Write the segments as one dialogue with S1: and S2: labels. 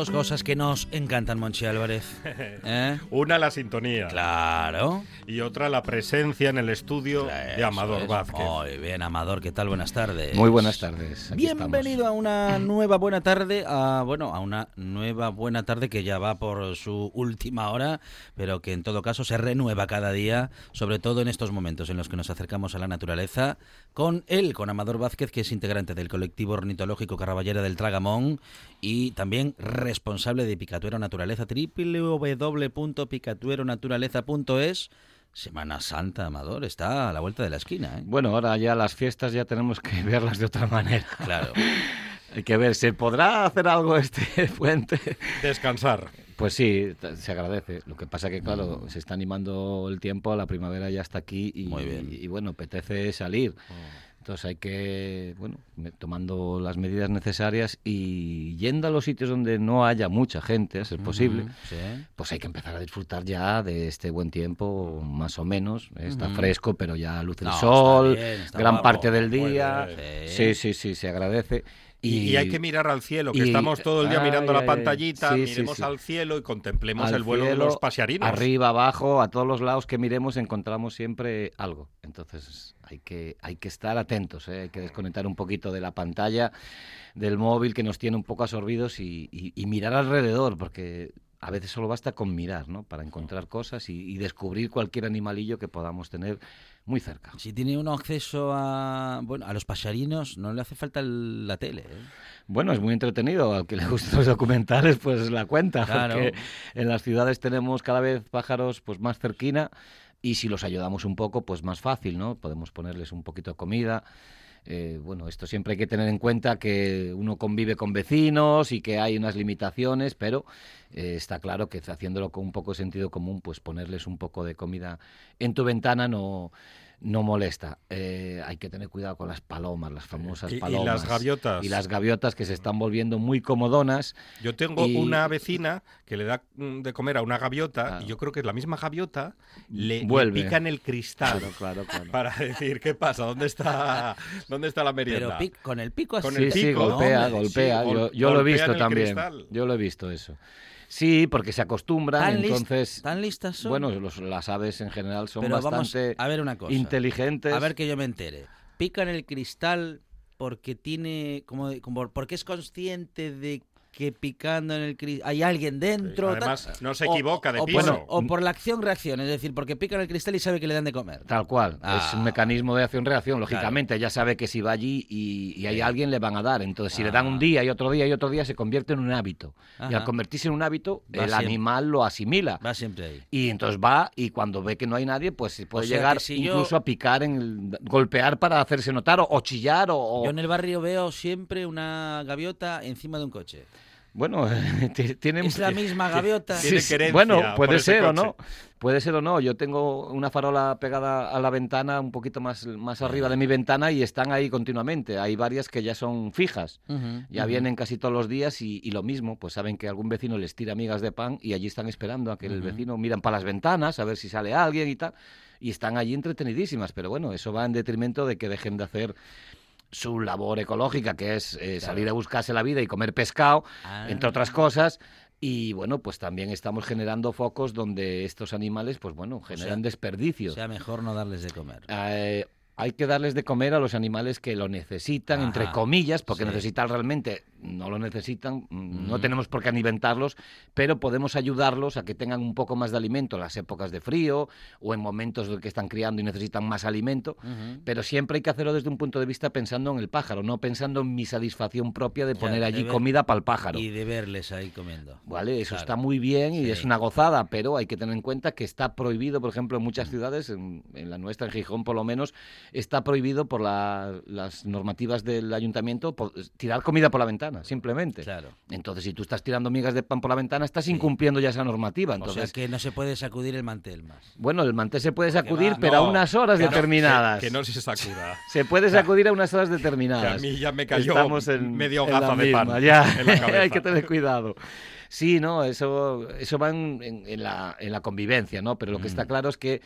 S1: Dos cosas que nos encantan, Monchi Álvarez. ¿Eh?
S2: Una la sintonía
S1: Claro.
S2: y otra la presencia en el estudio de Amador
S1: es.
S2: Vázquez.
S1: Muy bien, Amador, ¿qué tal? Buenas tardes.
S3: Muy buenas tardes. aquí
S1: Bienvenido a una nueva buena tarde, a, bueno, a una nueva buena tarde que ya va por su última hora, pero que en todo caso se renueva cada día, sobre todo en estos momentos en los que nos acercamos a la naturaleza, con él, con Amador Vázquez, que es integrante del colectivo ornitológico Caraballera del Tragamón y también responsable de Picatuero Naturaleza, www.picatueronaturaleza.es. Semana Santa, Amador, está a la vuelta de la esquina, ¿eh?
S3: Bueno, ahora ya las fiestas ya tenemos que verlas de otra manera.
S1: Claro.
S3: Hay que ver, ¿se podrá hacer algo este puente?
S2: Descansar.
S3: Pues sí, se agradece. Lo que pasa que, claro, se está animando el tiempo, la primavera ya está aquí y,
S1: Muy bien.
S3: y, bueno, apetece salir. Entonces hay que, bueno, tomando las medidas necesarias y yendo a los sitios donde no haya mucha gente, a ser posible,
S1: Sí.
S3: pues hay que empezar a disfrutar ya de este buen tiempo, más o menos. Está fresco, pero ya luce el
S1: No,
S3: sol,
S1: está bien, está
S3: gran
S1: guapo.
S3: parte del día. Sí, sí, sí, se agradece.
S2: Y, y hay que mirar al cielo, que
S3: y-
S2: estamos todo el día mirando la pantallita,
S3: sí,
S2: miremos
S3: sí.
S2: al cielo y contemplemos
S3: al
S2: el vuelo
S3: cielo,
S2: de los pasiarinos.
S3: Arriba, abajo, a todos los lados que miremos encontramos siempre algo. Entonces hay que, hay que estar atentos, ¿eh? hay que desconectar un poquito de la pantalla, del móvil que nos tiene un poco absorbidos y, y- y mirar alrededor, porque a veces solo basta con mirar, ¿no? Para encontrar cosas y, y descubrir cualquier animalillo que podamos tener muy cerca.
S1: Si tiene uno acceso a bueno a los pasarinos, no le hace falta el- la tele. ¿eh?
S3: Bueno, es muy entretenido. Al que le gustan los documentales, pues la cuenta.
S1: Claro.
S3: Porque en las ciudades tenemos cada vez pájaros pues más cerquina y si los ayudamos un poco, pues más fácil, ¿no? Podemos ponerles un poquito de comida. Eh, bueno, esto siempre hay que tener en cuenta que uno convive con vecinos y que hay unas limitaciones, pero eh, está claro que haciéndolo con un poco de sentido común, pues ponerles un poco de comida en tu ventana no, no molesta. Eh, hay que tener cuidado con las palomas, las famosas
S2: Y- y
S3: palomas.
S2: las gaviotas.
S3: Y las gaviotas que se están volviendo muy comodonas.
S2: Yo tengo
S3: Y-
S2: una vecina que le da mm, de comer a una gaviota
S3: Claro.
S2: y yo creo que la misma gaviota le, le
S3: Vuelve.
S2: pica en el cristal
S3: Claro, claro, claro.
S2: para decir qué pasa, dónde está, dónde está la
S1: Pero
S2: merienda.
S1: pic- con el pico así.
S2: Con
S3: Sí,
S2: el
S3: sí,
S2: pico, ¿no?
S3: golpea, golpea.
S2: sí,
S3: yo lo he visto también.
S2: cristal.
S3: Yo lo he visto eso. Sí, porque se acostumbran,
S1: ¿Tan,
S3: entonces...
S1: tan listas son?
S3: Bueno, los- las aves en general son
S1: Pero vamos
S3: bastante
S1: a ver una cosa.
S3: inteligentes.
S1: A ver que yo me entere. Pica en el cristal porque tiene como, como porque es consciente de que picando en el cristal hay alguien dentro. tal.
S2: Además, no se
S1: O-
S2: equivoca de
S1: o,
S2: piso.
S1: por, o por la acción-reacción, es decir, porque pica en el cristal y sabe que le dan de comer.
S3: Tal cual. Es
S1: Ah.
S3: un mecanismo de acción-reacción. Lógicamente, ya sabe que si va allí y, y hay
S1: Sí.
S3: alguien, le van a dar. Entonces, si le dan
S1: Ah.
S3: un día y otro día y otro día, se convierte en un hábito. Y al convertirse en un hábito,
S1: Va
S3: el
S1: siempre.
S3: animal lo asimila.
S1: Va siempre ahí.
S3: Y entonces va y cuando ve que no hay nadie, pues puede
S1: sea
S3: llegar
S1: yo-
S3: incluso a picar, en el- golpear para hacerse notar o, o chillar o... o-
S1: Yo en el barrio veo siempre una gaviota encima de un coche.
S3: Bueno, ti- tienen...
S1: Es la misma gaviota.
S2: Tiene
S3: Sí, sí.
S2: querencia
S3: Bueno, puede ser o no. Puede ser o no. Yo tengo una farola pegada a la ventana un poquito más, más arriba de mi ventana y están ahí continuamente. Hay varias que ya son fijas. Ya vienen casi todos los días y, y lo mismo, pues saben que algún vecino les tira migas de pan y allí están esperando a que el vecino miran para las ventanas a ver si sale alguien y tal. Y están allí entretenidísimas, pero bueno, eso va en detrimento de que dejen de hacer su labor ecológica, que es eh, salir a buscarse la vida y comer pescado,
S1: Ah.
S3: entre otras cosas. Y bueno, pues también estamos generando focos donde estos animales, pues bueno, generan
S1: sea,
S3: desperdicios.
S1: Sea mejor no darles de comer.
S3: Eh, hay que darles de comer a los animales que lo necesitan, entre comillas, porque
S1: sí.
S3: necesitar realmente no lo necesitan, mm, no tenemos por qué alimentarlos, pero podemos ayudarlos a que tengan un poco más de alimento en las épocas de frío o en momentos en que están criando y necesitan más alimento. Pero siempre hay que hacerlo desde un punto de vista pensando en el pájaro, no pensando en mi satisfacción propia de poner allí
S1: ver-
S3: comida para el pájaro.
S1: Y de verles ahí comiendo.
S3: Vale, eso
S1: Claro.
S3: está muy bien y
S1: Sí.
S3: es una gozada, pero hay que tener en cuenta que está prohibido, por ejemplo, en muchas ciudades, en, en la nuestra, en Gijón por lo menos, está prohibido por la- las normativas del ayuntamiento por- tirar comida por la ventana, simplemente.
S1: Claro.
S3: Entonces, si tú estás tirando migas de pan por la ventana, estás incumpliendo ya esa normativa.
S1: O sea
S3: Entonces,
S1: que no se puede sacudir el mantel más.
S3: bueno, el mantel se puede sacudir,
S1: va-
S3: pero a unas horas
S2: que no-
S3: determinadas.
S2: que, que no se sacuda.
S3: Se puede sacudir a unas horas
S2: Que
S3: determinadas.
S2: a mí ya me cayó
S3: Estamos en,
S2: medio
S3: en la
S2: gaza de pan
S3: ya.
S2: en la cabeza.
S3: Hay que tener cuidado. Sí, no, eso, eso va en, en- en la, en la convivencia, ¿no? Pero lo que está
S1: Mm.
S3: claro es que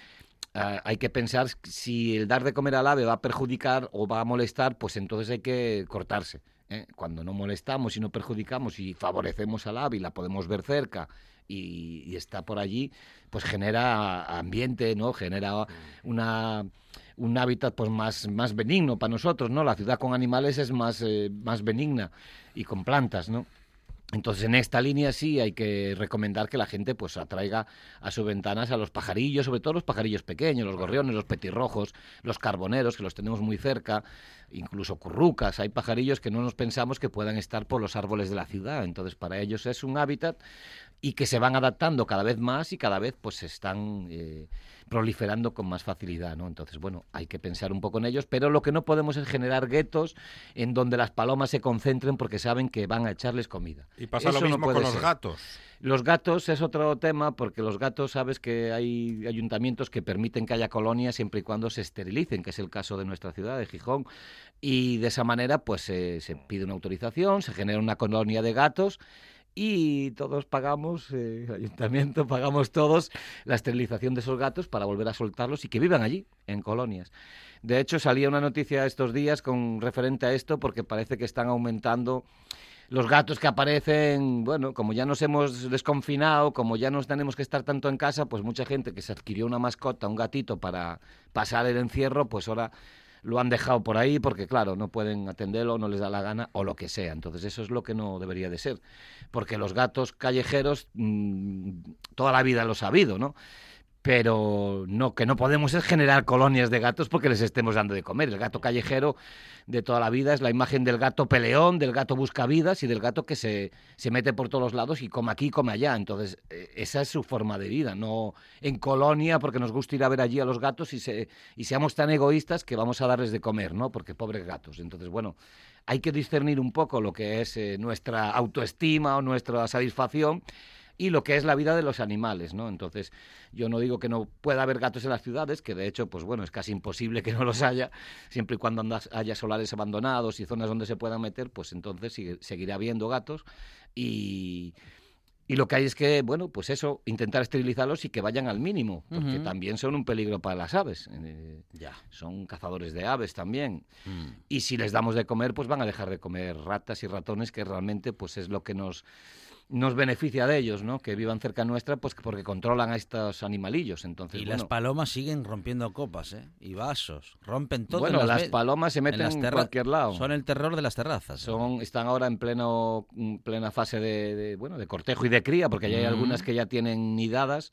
S3: ah, hay que pensar si el dar de comer al ave va a perjudicar o va a molestar, pues entonces hay que cortarse. ¿eh? Cuando no molestamos y no perjudicamos y favorecemos al ave y la podemos ver cerca y, y está por allí, pues genera ambiente, ¿no? Genera una un hábitat pues más, más benigno para nosotros, ¿no? La ciudad con animales es más, eh, más benigna y con plantas, ¿no? Entonces, en esta línea sí hay que recomendar que la gente pues atraiga a sus ventanas a los pajarillos, sobre todo los pajarillos pequeños, los gorriones, los petirrojos, los carboneros, que los tenemos muy cerca, incluso currucas. Hay pajarillos que no nos pensamos que puedan estar por los árboles de la ciudad. Entonces, para ellos es un hábitat y que se van adaptando cada vez más y cada vez pues se están eh, proliferando con más facilidad, ¿no? Entonces, bueno, hay que pensar un poco en ellos, pero lo que no podemos es generar guetos en donde las palomas se concentren porque saben que van a echarles comida.
S2: Y pasa lo
S3: Eso
S2: mismo con los
S3: ser.
S2: gatos.
S3: Los gatos es otro tema porque los gatos, sabes que hay ayuntamientos que permiten que haya colonias siempre y cuando se esterilicen, que es el caso de nuestra ciudad, de Gijón. Y de esa manera, pues se- pide una autorización, se genera una colonia de gatos y todos pagamos, eh, el ayuntamiento pagamos todos la esterilización de esos gatos para volver a soltarlos y que vivan allí, en colonias. De hecho, salía una noticia estos días con referente a esto porque parece que están aumentando los gatos que aparecen, bueno, como ya nos hemos desconfinado, como ya no tenemos que estar tanto en casa, pues mucha gente que se adquirió una mascota, un gatito para pasar el encierro, pues ahora lo han dejado por ahí porque, claro, no pueden atenderlo, no les da la gana o lo que sea. Entonces eso es lo que no debería de ser. Porque los gatos callejeros, mm, toda la vida los ha habido, ¿no? Pero no que no podemos es generar colonias de gatos porque les estemos dando de comer. El gato callejero de toda la vida es la imagen del gato peleón, del gato buscavidas y del gato que se, se mete por todos los lados y come aquí, come allá. Entonces, eh, esa es su forma de vida, no en colonia porque nos gusta ir a ver allí a los gatos y, se, y seamos tan egoístas que vamos a darles de comer, ¿no? Porque pobres gatos. Entonces, bueno, hay que discernir un poco lo que es eh, nuestra autoestima o nuestra satisfacción y lo que es la vida de los animales, ¿no? Entonces, yo no digo que no pueda haber gatos en las ciudades, que de hecho, pues bueno, es casi imposible que no los haya, siempre y cuando andas- haya solares abandonados y zonas donde se puedan meter, pues entonces sigue- seguirá habiendo gatos y... Y lo que hay es que, bueno, pues eso, intentar esterilizarlos y que vayan al mínimo, porque también son un peligro para las aves. eh,
S1: Ya.
S3: son cazadores de aves también.
S1: Mm.
S3: Y si les damos de comer, pues van a dejar de comer ratas y ratones, que realmente pues es lo que nos, nos beneficia de ellos, ¿no? Que vivan cerca nuestra, pues porque controlan a estos animalillos. Entonces,
S1: Y
S3: bueno,
S1: las palomas siguen rompiendo copas, ¿eh? Y vasos. Rompen todo.
S3: bueno,
S1: en
S3: las palomas se
S1: en
S3: meten en,
S1: terra-
S3: cualquier lado.
S1: Son el terror de las terrazas. ¿eh?
S3: Son, están ahora en pleno en plena fase de, de, bueno de cortejo y de cría, porque ya hay
S1: Mm.
S3: algunas que ya tienen nidadas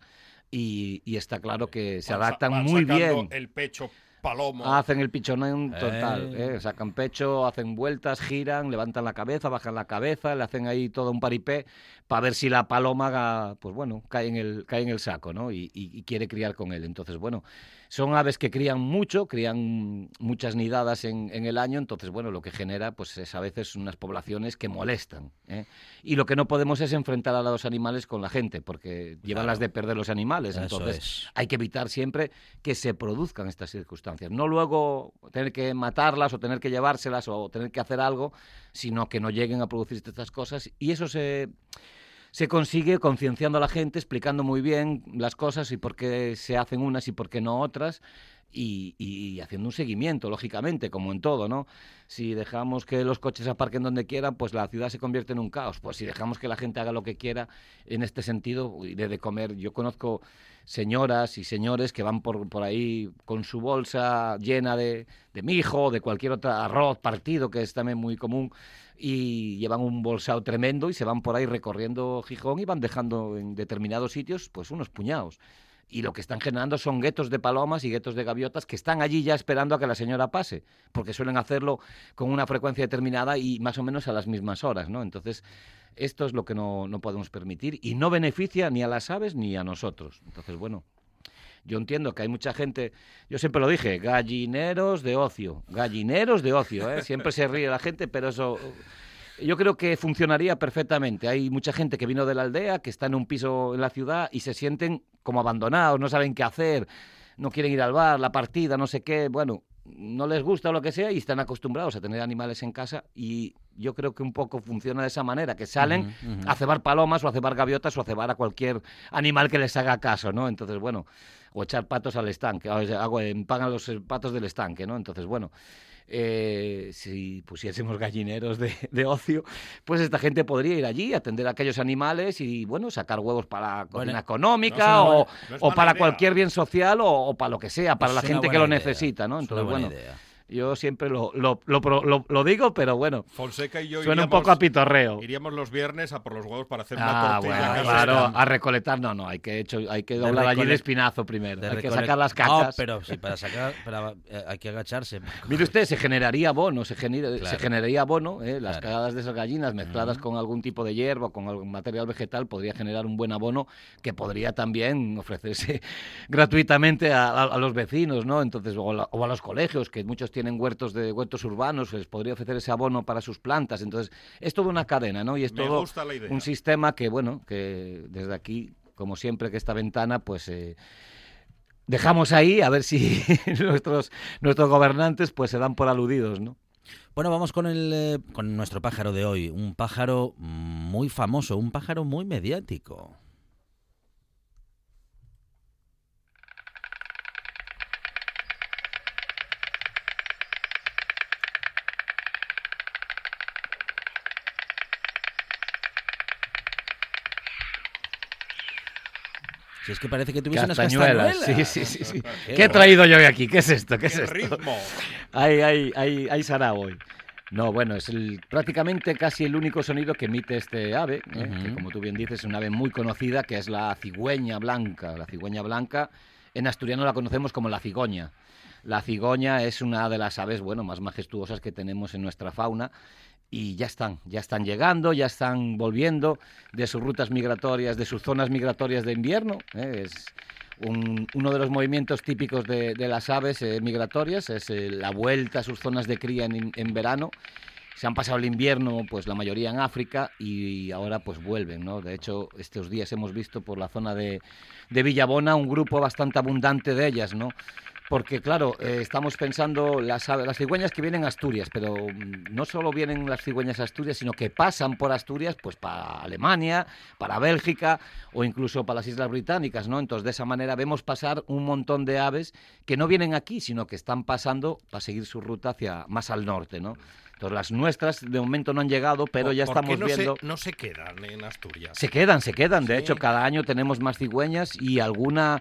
S3: y, y está claro que se adaptan
S2: van
S3: muy bien.
S2: El pecho palomo.
S3: Hacen el pichonón total,
S1: Eh.
S3: ¿eh? sacan pecho, hacen vueltas, giran, levantan la cabeza, bajan la cabeza, le hacen ahí todo un paripé para ver si la paloma, pues bueno, cae en el, cae en el saco, ¿no? Y, y- y quiere criar con él. Entonces, bueno, son aves que crían mucho, crían muchas nidadas en, en el año, entonces, bueno, lo que genera, pues es a veces unas poblaciones que molestan. ¿eh? Y lo que no podemos es enfrentar a los animales con la gente, porque llevan las de perder los animales.
S1: Eso
S3: Entonces,
S1: es.
S3: hay que evitar siempre que se produzcan estas circunstancias. No luego tener que matarlas o tener que llevárselas o tener que hacer algo, sino que no lleguen a producirse estas cosas. Y eso se, se consigue concienciando a la gente, explicando muy bien las cosas y por qué se hacen unas y por qué no otras. y, haciendo un seguimiento, lógicamente, como en todo, ¿no? Si dejamos que los coches aparquen donde quieran, pues la ciudad se convierte en un caos. Pues si dejamos que la gente haga lo que quiera, en este sentido, iré de comer. Yo conozco señoras y señores que van por, por ahí con su bolsa llena de, de mijo, de cualquier otro arroz partido, que es también muy común, y llevan un bolsado tremendo y se van por ahí recorriendo Gijón y van dejando en determinados sitios pues unos puñados y lo que están generando son guetos de palomas y guetos de gaviotas que están allí ya esperando a que la señora pase, porque suelen hacerlo con una frecuencia determinada y más o menos a las mismas horas, ¿no? Entonces, esto es lo que no, no podemos permitir y no beneficia ni a las aves ni a nosotros. Entonces, bueno, yo entiendo que hay mucha gente, yo siempre lo dije, gallineros de ocio, gallineros de ocio, ¿eh? siempre se ríe la gente, pero eso yo creo que funcionaría perfectamente. Hay mucha gente que vino de la aldea, que está en un piso en la ciudad y se sienten como abandonados, no saben qué hacer, no quieren ir al bar, la partida, no sé qué. Bueno, no les gusta o lo que sea y están acostumbrados a tener animales en casa y yo creo que un poco funciona de esa manera, que salen a cebar palomas o a cebar gaviotas o a cebar a cualquier animal que les haga caso, ¿no? Entonces, bueno, o echar patos al estanque, o sea, hago, eh, pagan los eh, patos del estanque, ¿no? Entonces, bueno, eh, si pusiésemos gallineros de, de ocio, pues esta gente podría ir allí, atender a aquellos animales y, bueno, sacar huevos para cocina
S1: Bueno,
S3: económica
S2: no
S3: o,
S2: buena- no es
S3: o para
S2: idea.
S3: cualquier bien social o, o para lo que sea, para
S1: Es
S3: la gente que lo
S1: idea,
S3: necesita, ¿no?
S1: es una
S3: Entonces,
S1: buena
S3: bueno,
S1: idea.
S3: Yo siempre lo, lo, lo, pro- lo- lo digo, pero bueno,
S2: Fonseca y yo
S3: suena un poco a pitorreo.
S2: iríamos los viernes a por los huevos para hacer una
S3: Ah,
S2: tortilla
S3: bueno, claro, a recolectar, no, no, hay que, hecho, hay que doblar allí el espinazo primero, hay que sacar las
S1: No,
S3: cacas.
S1: pero sí, para sacar, para, eh, hay que agacharse.
S3: Mire usted, se generaría abono, se, genera- se generaría abono, ¿eh? las
S1: Claro.
S3: cagadas de esas gallinas mezcladas con algún tipo de hierba, con algún material vegetal, podría generar un buen abono que podría también ofrecerse gratuitamente a, a- a los vecinos, ¿no? Entonces, o, la- o a los colegios, que muchos tienen huertos de huertos urbanos, les podría ofrecer ese abono para sus plantas. Entonces, es toda una cadena, ¿no? Y es
S2: Me
S3: todo
S2: gusta la idea.
S3: un sistema que, bueno, que desde aquí, como siempre que esta ventana, pues... eh, Dejamos ahí a ver si nuestros, nuestros gobernantes pues se dan por aludidos, ¿no?
S1: Bueno, vamos con, el, eh, con nuestro pájaro de hoy. Un pájaro muy famoso, un pájaro muy mediático. Si es que parece que tuviese unas
S3: Castañuelas.
S1: castañuelas.
S3: Sí, sí, sí, sí.
S1: Qué
S3: ¿Qué he traído yo hoy aquí? ¿Qué es esto? ¿Qué es
S2: ¡Qué
S3: esto?
S2: ritmo!
S3: Hay, hay, hay, hay sarao hoy. No, bueno, es el, prácticamente casi el único sonido que emite este ave, ¿eh? que
S1: Ujú.
S3: como tú bien dices es una ave muy conocida, que es la cigüeña blanca. La cigüeña blanca, en asturiano la conocemos como la cigoña. La cigoña es una de las aves, bueno, más majestuosas que tenemos en nuestra fauna y ya están, ya están llegando, ya están volviendo de sus rutas migratorias, de sus zonas migratorias de invierno. ¿eh? Es un- uno de los movimientos típicos de, de las aves eh, migratorias, es eh, la vuelta a sus zonas de cría en, en verano. Se han pasado el invierno, pues la mayoría en África y ahora pues vuelven, ¿no? De hecho, estos días hemos visto por la zona de, de Villabona un grupo bastante abundante de ellas, ¿no? Porque, claro, eh, estamos pensando las, las cigüeñas que vienen a Asturias, pero mm, no solo vienen las cigüeñas a Asturias, sino que pasan por Asturias pues para Alemania, para Bélgica o incluso para las Islas Británicas, ¿no? Entonces, de esa manera vemos pasar un montón de aves que no vienen aquí, sino que están pasando para seguir su ruta hacia más al norte, ¿no? Entonces, las nuestras de momento no han llegado, pero
S2: ¿Por-
S3: ya estamos
S2: no
S3: viendo...
S2: Se, no se quedan en Asturias.
S3: Se quedan, se quedan. De
S2: Sí.
S3: hecho, cada año tenemos más cigüeñas y alguna,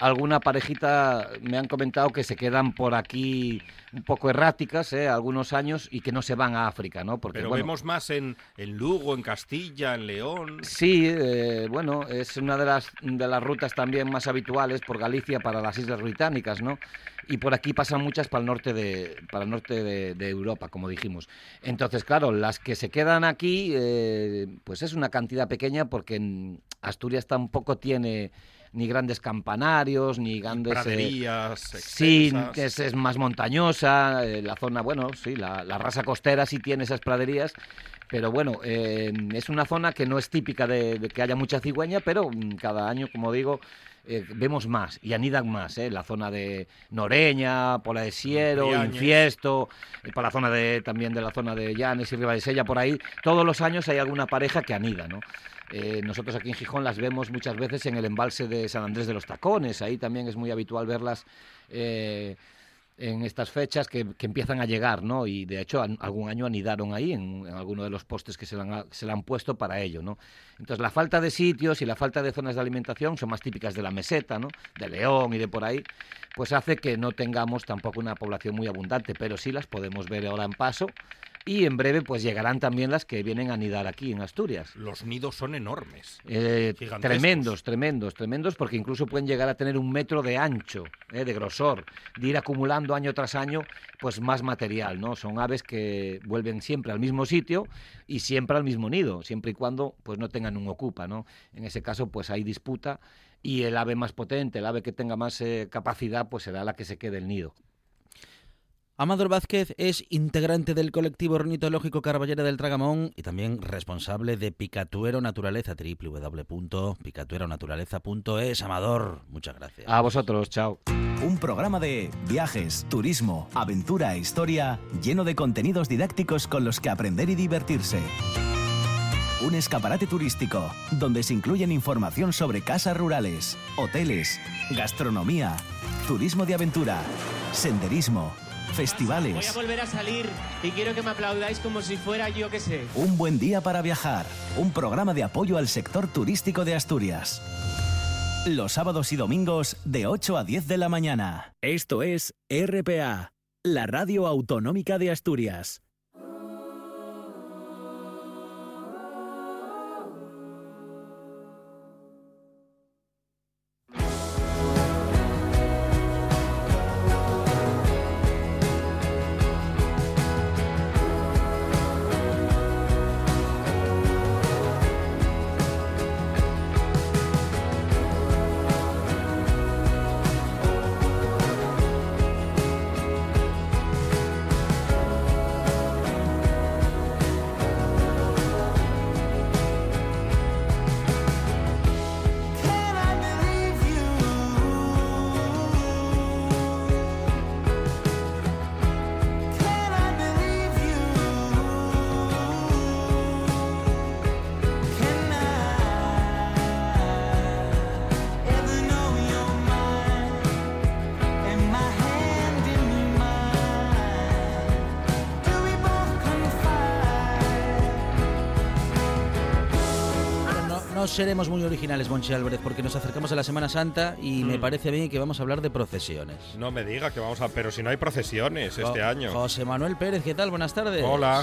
S3: alguna parejita me han comentado que se quedan por aquí un poco erráticas, ¿eh? algunos años, y que no se van a África, ¿no? Porque,
S2: Pero
S3: bueno,
S2: vemos más en, en Lugo, en Castilla, en León.
S3: Sí, eh, bueno, es una de las, de las rutas también más habituales por Galicia para las Islas Británicas, ¿no? Y por aquí pasan muchas para el norte de, para el norte de, de Europa, como dijimos. Entonces, claro, las que se quedan aquí, eh, pues es una cantidad pequeña porque en Asturias tampoco tiene ni grandes campanarios, ni grandes... eh,
S2: Praderías,
S3: Sí, es, es más montañosa, eh, la zona, bueno, sí, la, la raza costera sí tiene esas praderías, pero bueno, eh, es una zona que no es típica de, de que haya mucha cigüeña, pero mm, cada año, como digo, eh, vemos más y anidan más, ¿eh? la zona de Noreña, Pola de Siero. Infiesto, eh, por la zona de también de la zona de Llanes y Ribadesella, por ahí, todos los años hay alguna pareja que anida, ¿no? Eh, nosotros aquí en Gijón las vemos muchas veces en el embalse de San Andrés de los Tacones, ahí también es muy habitual verlas eh, en estas fechas que, que empiezan a llegar, ¿no? Y de hecho algún año anidaron ahí en, alguno de los postes que se le, han, han puesto para ello, ¿no? Entonces la falta de sitios y la falta de zonas de alimentación son más típicas de la meseta, ¿no? De León y de por ahí, pues hace que no tengamos tampoco una población muy abundante, pero sí las podemos ver ahora en paso y en breve pues llegarán también las que vienen a anidar aquí en Asturias.
S2: Los nidos son enormes.
S3: Eh, tremendos, tremendos, tremendos, porque incluso pueden llegar a tener un metro de ancho, eh, de grosor, de ir acumulando año tras año, pues más material, ¿no? Son aves que vuelven siempre al mismo sitio y siempre al mismo nido, siempre y cuando pues no tengan un ocupa, ¿no? En ese caso, pues hay disputa y el ave más potente, el ave que tenga más eh, capacidad, pues será la que se quede el nido.
S1: Amador Vázquez es integrante del colectivo ornitológico Carballera del Tragamón y también responsable de Picatuero Naturaleza, www.picatueronaturaleza.es. Amador, muchas gracias.
S3: A vosotros, chao.
S4: Un programa de viajes, turismo, aventura e historia lleno de contenidos didácticos con los que aprender y divertirse. Un escaparate turístico donde se incluyen información sobre casas rurales, hoteles, gastronomía, turismo de aventura, senderismo,
S5: Voy
S4: festivales.
S5: a volver a salir y quiero que me aplaudáis como si fuera yo que sé.
S4: Un buen día para viajar. Un programa de apoyo al sector turístico de Asturias. Los sábados y domingos de 8 a 10 de la mañana. Esto es RPA, la radio autonómica de Asturias.
S1: No, seremos muy originales, Monchi Álvarez, porque nos acercamos a la Semana Santa y me
S2: Mm.
S1: parece bien que vamos a hablar de procesiones.
S2: No me diga que vamos a... Pero si no hay procesiones este año.
S1: José Manuel Pérez, ¿qué tal? Buenas tardes.
S2: Hola.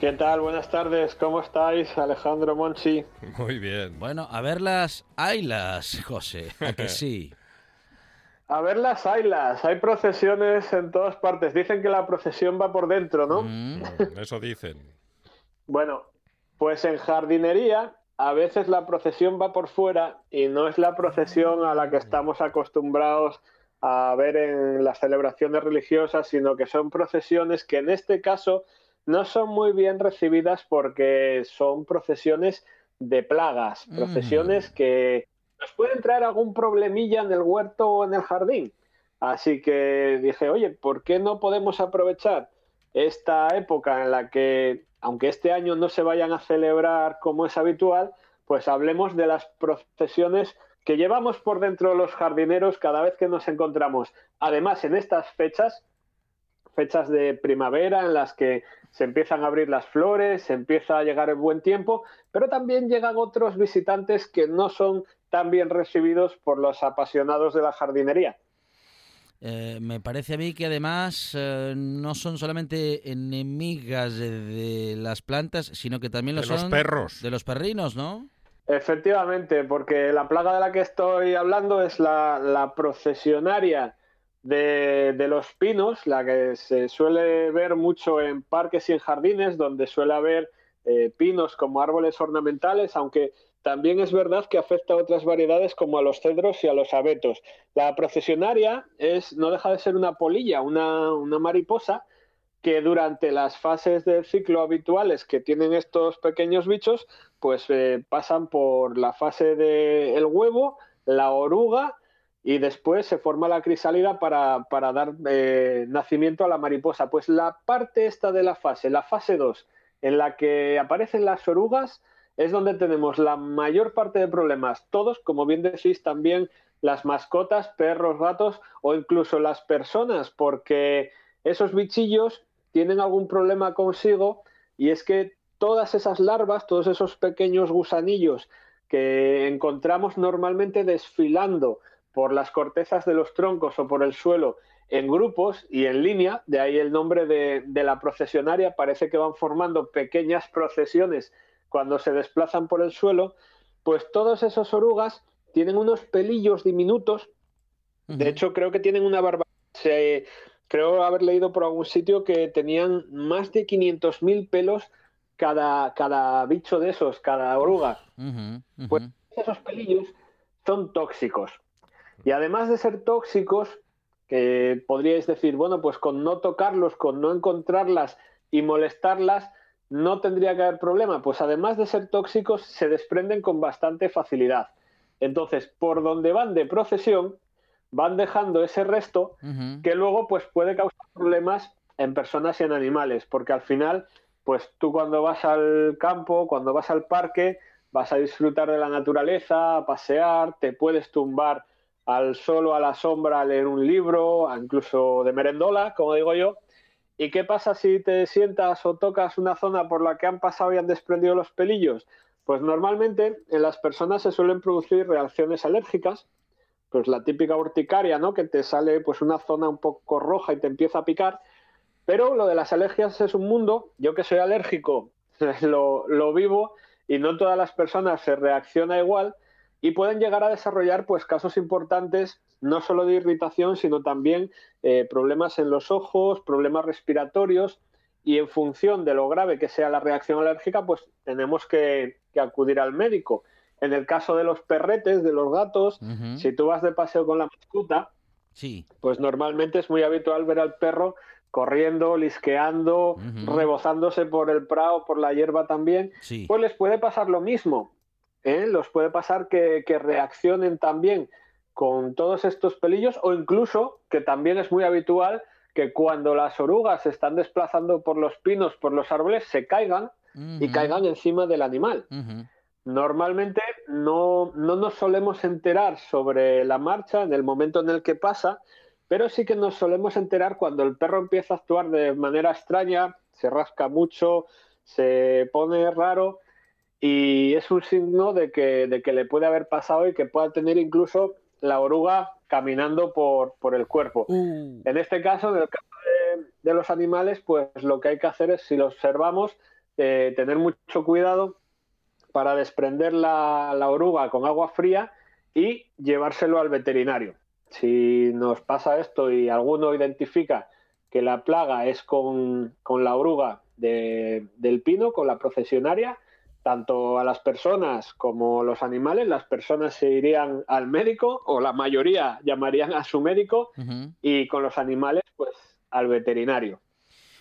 S6: ¿Qué tal? Buenas tardes, ¿cómo estáis? Alejandro Monchi.
S2: Muy bien.
S1: Bueno, a ver las ailas, José. ¿A que sí?
S6: A ver las ailas, hay procesiones en todas partes. Dicen que la procesión va por dentro, ¿no?
S1: Mm.
S2: Mm, Eso dicen.
S6: Bueno, pues en jardinería a veces la procesión va por fuera y no es la procesión a la que estamos acostumbrados a ver en las celebraciones religiosas, sino que son procesiones que en este caso no son muy bien recibidas porque son procesiones de plagas,
S1: Mm.
S6: procesiones que nos pueden traer algún problemilla en el huerto o en el jardín. Así que dije, oye, ¿por qué no podemos aprovechar esta época en la que, aunque este año no se vayan a celebrar como es habitual, pues hablemos de las procesiones que llevamos por dentro los jardineros cada vez que nos encontramos. Además, en estas fechas, fechas de primavera en las que se empiezan a abrir las flores, se empieza a llegar el buen tiempo, pero también llegan otros visitantes que no son tan bien recibidos por los apasionados de la jardinería.
S1: Eh, me parece a mí que además eh, no son solamente enemigas de, de las plantas, sino que también lo
S2: De los perros.
S1: de los perrinos, ¿no?
S6: Efectivamente, porque la plaga de la que estoy hablando es la, la procesionaria de, de los pinos, la que se suele ver mucho en parques y en jardines, donde suele haber eh, pinos como árboles ornamentales, aunque también es verdad que afecta a otras variedades como a los cedros y a los abetos. La procesionaria es, no deja de ser una polilla, una, una mariposa que durante las fases del ciclo habituales que tienen estos pequeños bichos, pues eh, pasan por la fase del huevo, la oruga y después se forma la crisálida para, para dar eh, nacimiento a la mariposa. Pues la parte esta de la fase, la fase 2, en la que aparecen las orugas, es donde tenemos la mayor parte de problemas. Todos, como bien decís, también las mascotas, perros, gatos o incluso las personas, porque esos bichillos tienen algún problema consigo y es que todas esas larvas, todos esos pequeños gusanillos que encontramos normalmente desfilando por las cortezas de los troncos o por el suelo en grupos y en línea, de ahí el nombre de, la procesionaria, parece que van formando pequeñas procesiones cuando se desplazan por el suelo, pues todos esos orugas tienen unos pelillos diminutos, de hecho creo que tienen una barba, creo haber leído por algún sitio que tenían más de 500.000 pelos cada, cada bicho de esos, cada oruga. Pues esos pelillos son tóxicos. Y además de ser tóxicos, que podríais decir, bueno, pues con no tocarlos, con no encontrarlas y molestarlas, no tendría que haber problema. Pues además de ser tóxicos, se desprenden con bastante facilidad. Entonces, por donde van de procesión, van dejando ese resto que luego pues puede causar problemas en personas y en animales, porque al final, pues tú cuando vas al campo, cuando vas al parque, vas a disfrutar de la naturaleza, a pasear, te puedes tumbar al solo, a la sombra, a leer un libro, incluso de merendola, como digo yo. ¿Y qué pasa si te sientas o tocas una zona por la que han pasado y han desprendido los pelillos? Pues normalmente en las personas se suelen producir reacciones alérgicas, pues la típica urticaria, ¿no? Que te sale pues una zona un poco roja y te empieza a picar. Pero lo de las alergias es un mundo. Yo que soy alérgico lo, lo vivo y no todas las personas se reacciona igual y pueden llegar a desarrollar pues casos importantes no solo de irritación sino también eh, problemas en los ojos problemas respiratorios y en función de lo grave que sea la reacción alérgica pues tenemos que, acudir al médico en el caso de los perretes de los gatos si tú vas de paseo con la mascota sí. pues normalmente es muy habitual ver al perro corriendo, lisqueando, rebozándose por el prado, por la hierba también, pues les puede pasar lo mismo. ¿eh? los puede pasar que, reaccionen también con todos estos pelillos o incluso que también es muy habitual que cuando las orugas se están desplazando por los pinos, por los árboles, se caigan y caigan encima del animal. Normalmente no, no nos solemos enterar sobre la marcha en el momento en el que pasa, pero sí que nos solemos enterar cuando el perro empieza a actuar de manera extraña, se rasca mucho, se pone raro y es un signo de que, de que le puede haber pasado y que pueda tener incluso la oruga caminando por, por el cuerpo. Uh. En este caso, en el caso de, los animales, pues lo que hay que hacer es, si lo observamos, eh, tener mucho cuidado para desprender la, la, oruga con agua fría y llevárselo al veterinario. Si nos pasa esto y alguno identifica que la plaga es con, con la oruga de, del pino, con la procesionaria, tanto a las personas como los animales. Las personas se irían al médico o la mayoría llamarían a su médico y con los animales pues al veterinario.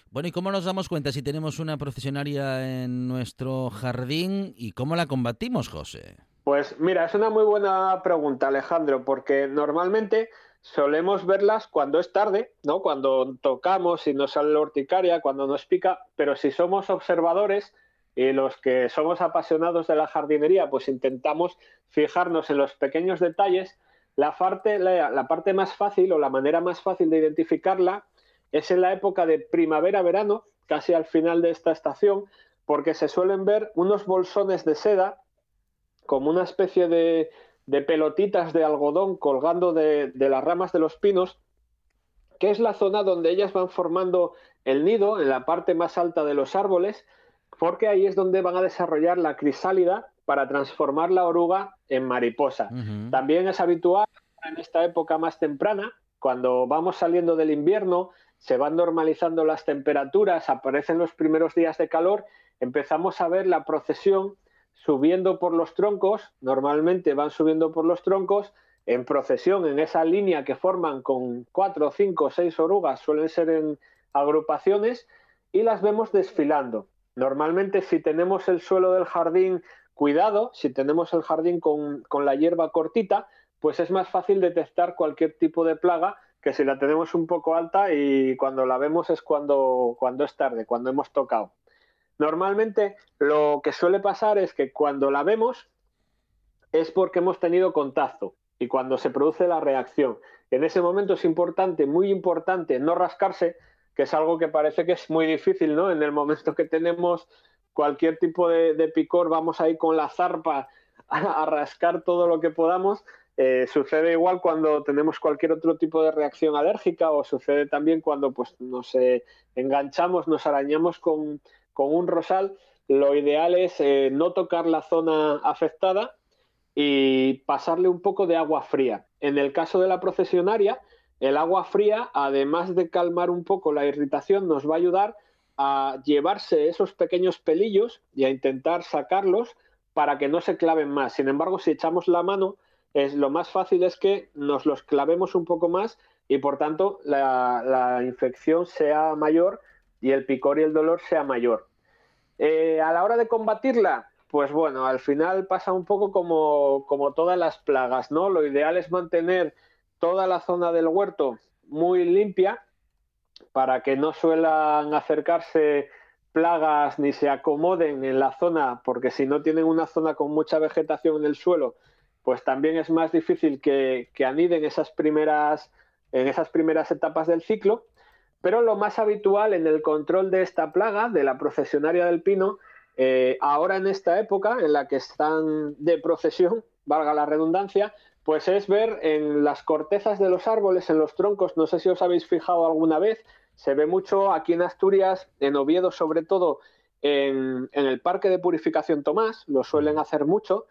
S1: Bueno, ¿y cómo nos damos cuenta si tenemos una profesionaria en nuestro jardín y cómo la combatimos, José?
S6: Pues mira, es una muy buena pregunta, Alejandro, porque normalmente solemos verlas cuando es tarde, ¿no? Cuando tocamos y nos sale la urticaria, cuando nos pica, pero si somos observadores, y los que somos apasionados de la jardinería, pues intentamos fijarnos en los pequeños detalles. La parte, la, parte más fácil o la manera más fácil de identificarla es en la época de primavera-verano, casi al final de esta estación, porque se suelen ver unos bolsones de seda como una especie de, pelotitas de algodón colgando de, de, las ramas de los pinos, que es la zona donde ellas van formando el nido en la parte más alta de los árboles porque ahí es donde van a desarrollar la crisálida para transformar la oruga en mariposa. También es habitual en esta época más temprana, cuando vamos saliendo del invierno, se van normalizando las temperaturas, aparecen los primeros días de calor, empezamos a ver la procesión subiendo por los troncos, normalmente van subiendo por los troncos, en procesión, en esa línea que forman con cuatro, cinco, seis orugas, suelen ser en agrupaciones, y las vemos desfilando. Normalmente si tenemos el suelo del jardín cuidado, si tenemos el jardín con, la hierba cortita, pues es más fácil detectar cualquier tipo de plaga que si la tenemos un poco alta y cuando la vemos es cuando, cuando es tarde, cuando hemos tocado. Normalmente lo que suele pasar es que cuando la vemos es porque hemos tenido contacto y cuando se produce la reacción. En ese momento es importante, muy importante, no rascarse, es algo que parece que es muy difícil, ¿no? En el momento que tenemos cualquier tipo de, picor, vamos ahí con la zarpa a, rascar todo lo que podamos, eh, sucede igual cuando tenemos cualquier otro tipo de reacción alérgica o sucede también cuando pues, nos eh, enganchamos, nos arañamos con, con, un rosal. Lo ideal es eh, no tocar la zona afectada y pasarle un poco de agua fría. En el caso de la procesionaria, el agua fría, además de calmar un poco la irritación, nos va a ayudar a llevarse esos pequeños pelillos y a intentar sacarlos para que no se claven más. Sin embargo, si echamos la mano, es lo más fácil es que nos los clavemos un poco más y por tanto la, infección sea mayor y el picor y el dolor sea mayor. Eh, a la hora de combatirla, pues bueno, al final pasa un poco como, como todas las plagas, ¿no? Lo ideal es mantener toda la zona del huerto muy limpia para que no suelan acercarse plagas ni se acomoden en la zona, porque si no tienen una zona con mucha vegetación en el suelo, pues también es más difícil que, aniden esas primeras, en esas primeras etapas del ciclo. Pero lo más habitual en el control de esta plaga, de la procesionaria del pino, eh, ahora en esta época en la que están de procesión, valga la redundancia, pues es ver en las cortezas de los árboles, en los troncos, no sé si os habéis fijado alguna vez, se ve mucho aquí en Asturias, en Oviedo sobre todo, en, en el Parque de Purificación Tomás, lo suelen hacer mucho,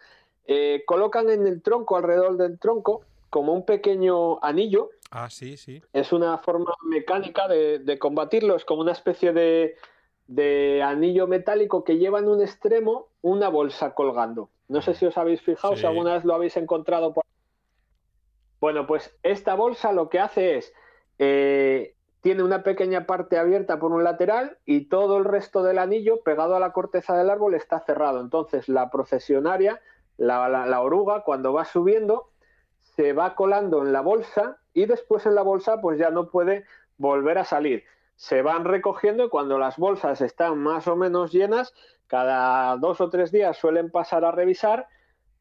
S6: eh, colocan en el tronco, alrededor del tronco, como un pequeño anillo.
S2: Ah, sí, sí.
S6: Es una forma mecánica de, de combatirlo, es como una especie de, de, anillo metálico que lleva en un extremo una bolsa colgando. No sé si os habéis fijado, sí. si alguna vez lo habéis encontrado. Por... Bueno, pues esta bolsa lo que hace es, eh, tiene una pequeña parte abierta por un lateral y todo el resto del anillo pegado a la corteza del árbol está cerrado. Entonces la procesionaria la, la, la, oruga cuando va subiendo se va colando en la bolsa y después en la bolsa pues ya no puede volver a salir. Se van recogiendo y cuando las bolsas están más o menos llenas, cada dos o tres días suelen pasar a revisar,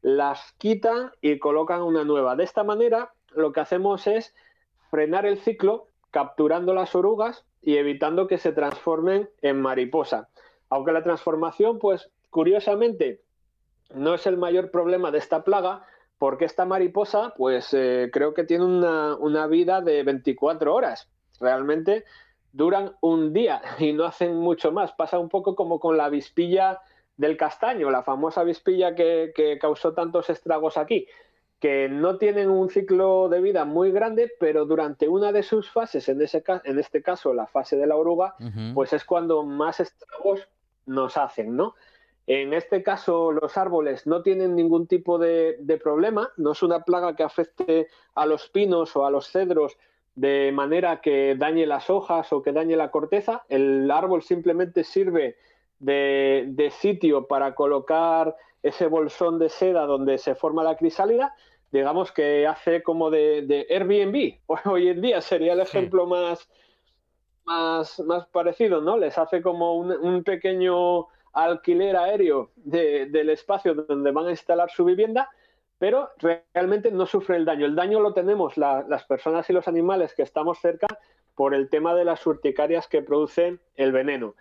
S6: las quitan y colocan una nueva. De esta manera lo que hacemos es frenar el ciclo capturando las orugas y evitando que se transformen en mariposa. Aunque la transformación, pues curiosamente, no es el mayor problema de esta plaga, porque esta mariposa, pues eh, creo que tiene una, una, vida de 24 horas. Realmente duran un día y no hacen mucho más. Pasa un poco como con la avispilla del castaño, la famosa avispilla que, que causó tantos estragos aquí, que no tienen un ciclo de vida muy grande, pero durante una de sus fases, en, ese, en este caso la fase de la oruga, uh -huh. pues es cuando más estragos nos hacen, ¿no? En este caso, los árboles no tienen ningún tipo de, de, problema, no es una plaga que afecte a los pinos o a los cedros de manera que dañe las hojas o que dañe la corteza. El árbol simplemente sirve de, de sitio para colocar ese bolsón de seda donde se forma la crisálida. Digamos que hace como de, de Airbnb. Hoy en día sería el ejemplo sí. más, más, más, parecido, ¿no? Les hace como un, un pequeño alquiler aéreo de, del espacio donde van a instalar su vivienda, pero realmente no sufre el daño. El daño lo tenemos la, las personas y los animales que estamos cerca por el tema de las urticarias que producen el veneno.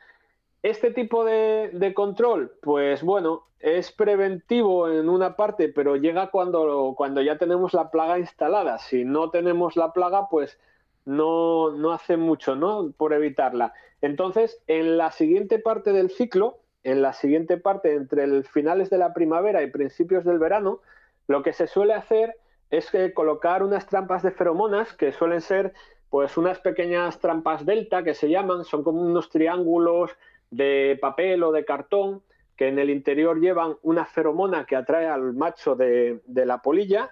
S6: Este tipo de, control, pues bueno, es preventivo en una parte, pero llega cuando, cuando ya tenemos la plaga instalada. Si no tenemos la plaga, pues no, no hace mucho ¿no? por evitarla. Entonces, en la siguiente parte del ciclo, en la siguiente parte, entre el finales de la primavera y principios del verano, lo que se suele hacer es colocar unas trampas de feromonas que suelen ser pues unas pequeñas trampas delta que se llaman, son como unos triángulos de papel o de cartón que en el interior llevan una feromona que atrae al macho de, de la polilla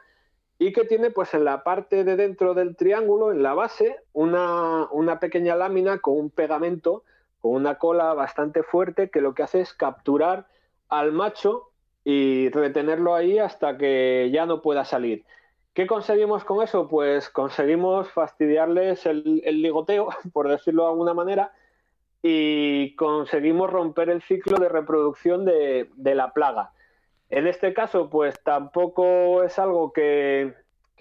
S6: y que tiene pues en la parte de dentro del triángulo, en la base, una, una pequeña lámina con un pegamento con una cola bastante fuerte que lo que hace es capturar al macho y retenerlo ahí hasta que ya no pueda salir. ¿Qué conseguimos con eso? Pues conseguimos fastidiarles el, el ligoteo, por decirlo de alguna manera, y conseguimos romper el ciclo de reproducción de, la plaga. En este caso, pues tampoco es algo que,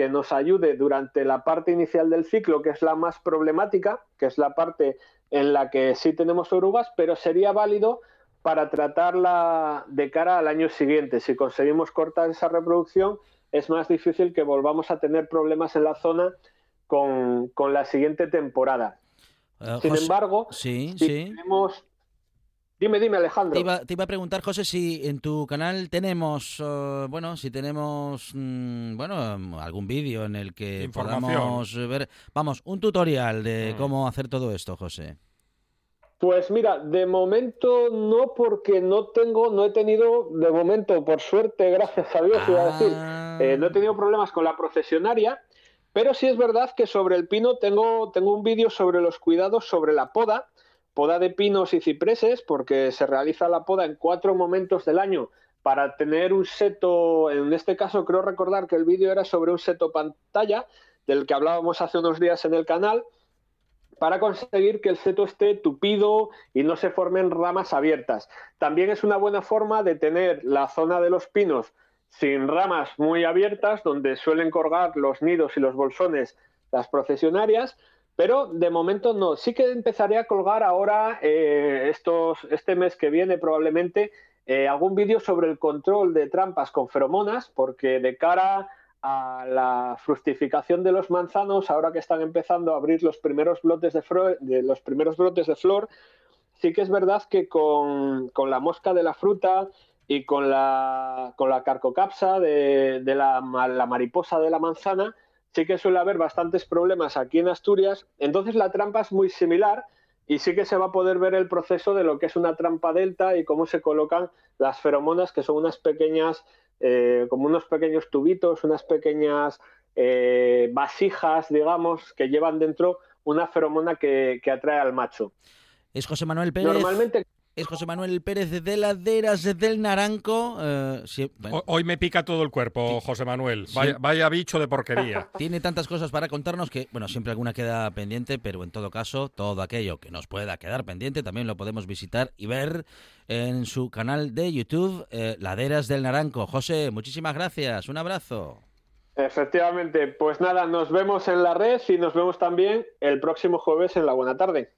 S6: nos ayude durante la parte inicial del ciclo, que es la más problemática, que es la parte en la que sí tenemos orugas, pero sería válido para tratarla de cara al año siguiente. Si conseguimos cortar esa reproducción, es más difícil que volvamos a tener problemas en la zona con la siguiente temporada.
S1: Eh,
S6: Sin
S1: José-
S6: embargo,
S1: sí,
S6: si
S1: sí.
S6: tenemos... Dime, dime, Alejandro.
S1: Te iba, te iba a preguntar, José, si en tu canal tenemos, eh, bueno, si tenemos, mm, bueno, algún vídeo en el que podamos ver, vamos, un tutorial de
S2: Mm.
S1: cómo hacer todo esto, José.
S6: Pues mira, de momento no, porque no tengo, no he tenido, de momento, por suerte, gracias a Dios, iba a decir,
S1: Ah.
S6: eh, no he tenido problemas con la procesionaria, pero sí es verdad que sobre el pino tengo, tengo un vídeo sobre los cuidados sobre la poda, poda de pinos y cipreses, porque se realiza la poda en cuatro momentos del año para tener un seto, en este caso creo recordar que el vídeo era sobre un seto pantalla, del que hablábamos hace unos días en el canal, para conseguir que el seto esté tupido y no se formen ramas abiertas. También es una buena forma de tener la zona de los pinos sin ramas muy abiertas, donde suelen colgar los nidos y los bolsones las procesionarias, pero de momento no. Sí que empezaré a colgar ahora, eh, estos, este mes que viene probablemente, eh, algún vídeo sobre el control de trampas con feromonas, porque de cara a la fructificación de los manzanos, ahora que están empezando a abrir los primeros brotes de, fro- de los primeros brotes de flor, sí que es verdad que con, con la mosca de la fruta y con la, con la carcocapsa de, de la, la mariposa de la manzana, sí que suele haber bastantes problemas aquí en Asturias. Entonces la trampa es muy similar y sí que se va a poder ver el proceso de lo que es una trampa delta y cómo se colocan las feromonas, que son unas pequeñas, eh, como unos pequeños tubitos, unas pequeñas eh, vasijas, digamos, que llevan dentro una feromona que, que atrae al macho.
S1: Es José Manuel Pérez.
S6: Normalmente
S1: Es José Manuel Pérez de Laderas del Naranco. eh, sí, bueno,
S2: Ho- Hoy me pica todo el cuerpo, José Manuel.
S1: Sí.
S2: Vaya, vaya bicho de porquería.
S1: Tiene tantas cosas para contarnos que, bueno, siempre alguna queda pendiente, pero en todo caso, todo aquello que nos pueda quedar pendiente también lo podemos visitar y ver en su canal de YouTube, eh, Laderas del Naranco. José, muchísimas gracias. Un abrazo.
S6: Efectivamente, pues nada, nos vemos en la red y nos vemos también el próximo jueves en la buena tarde.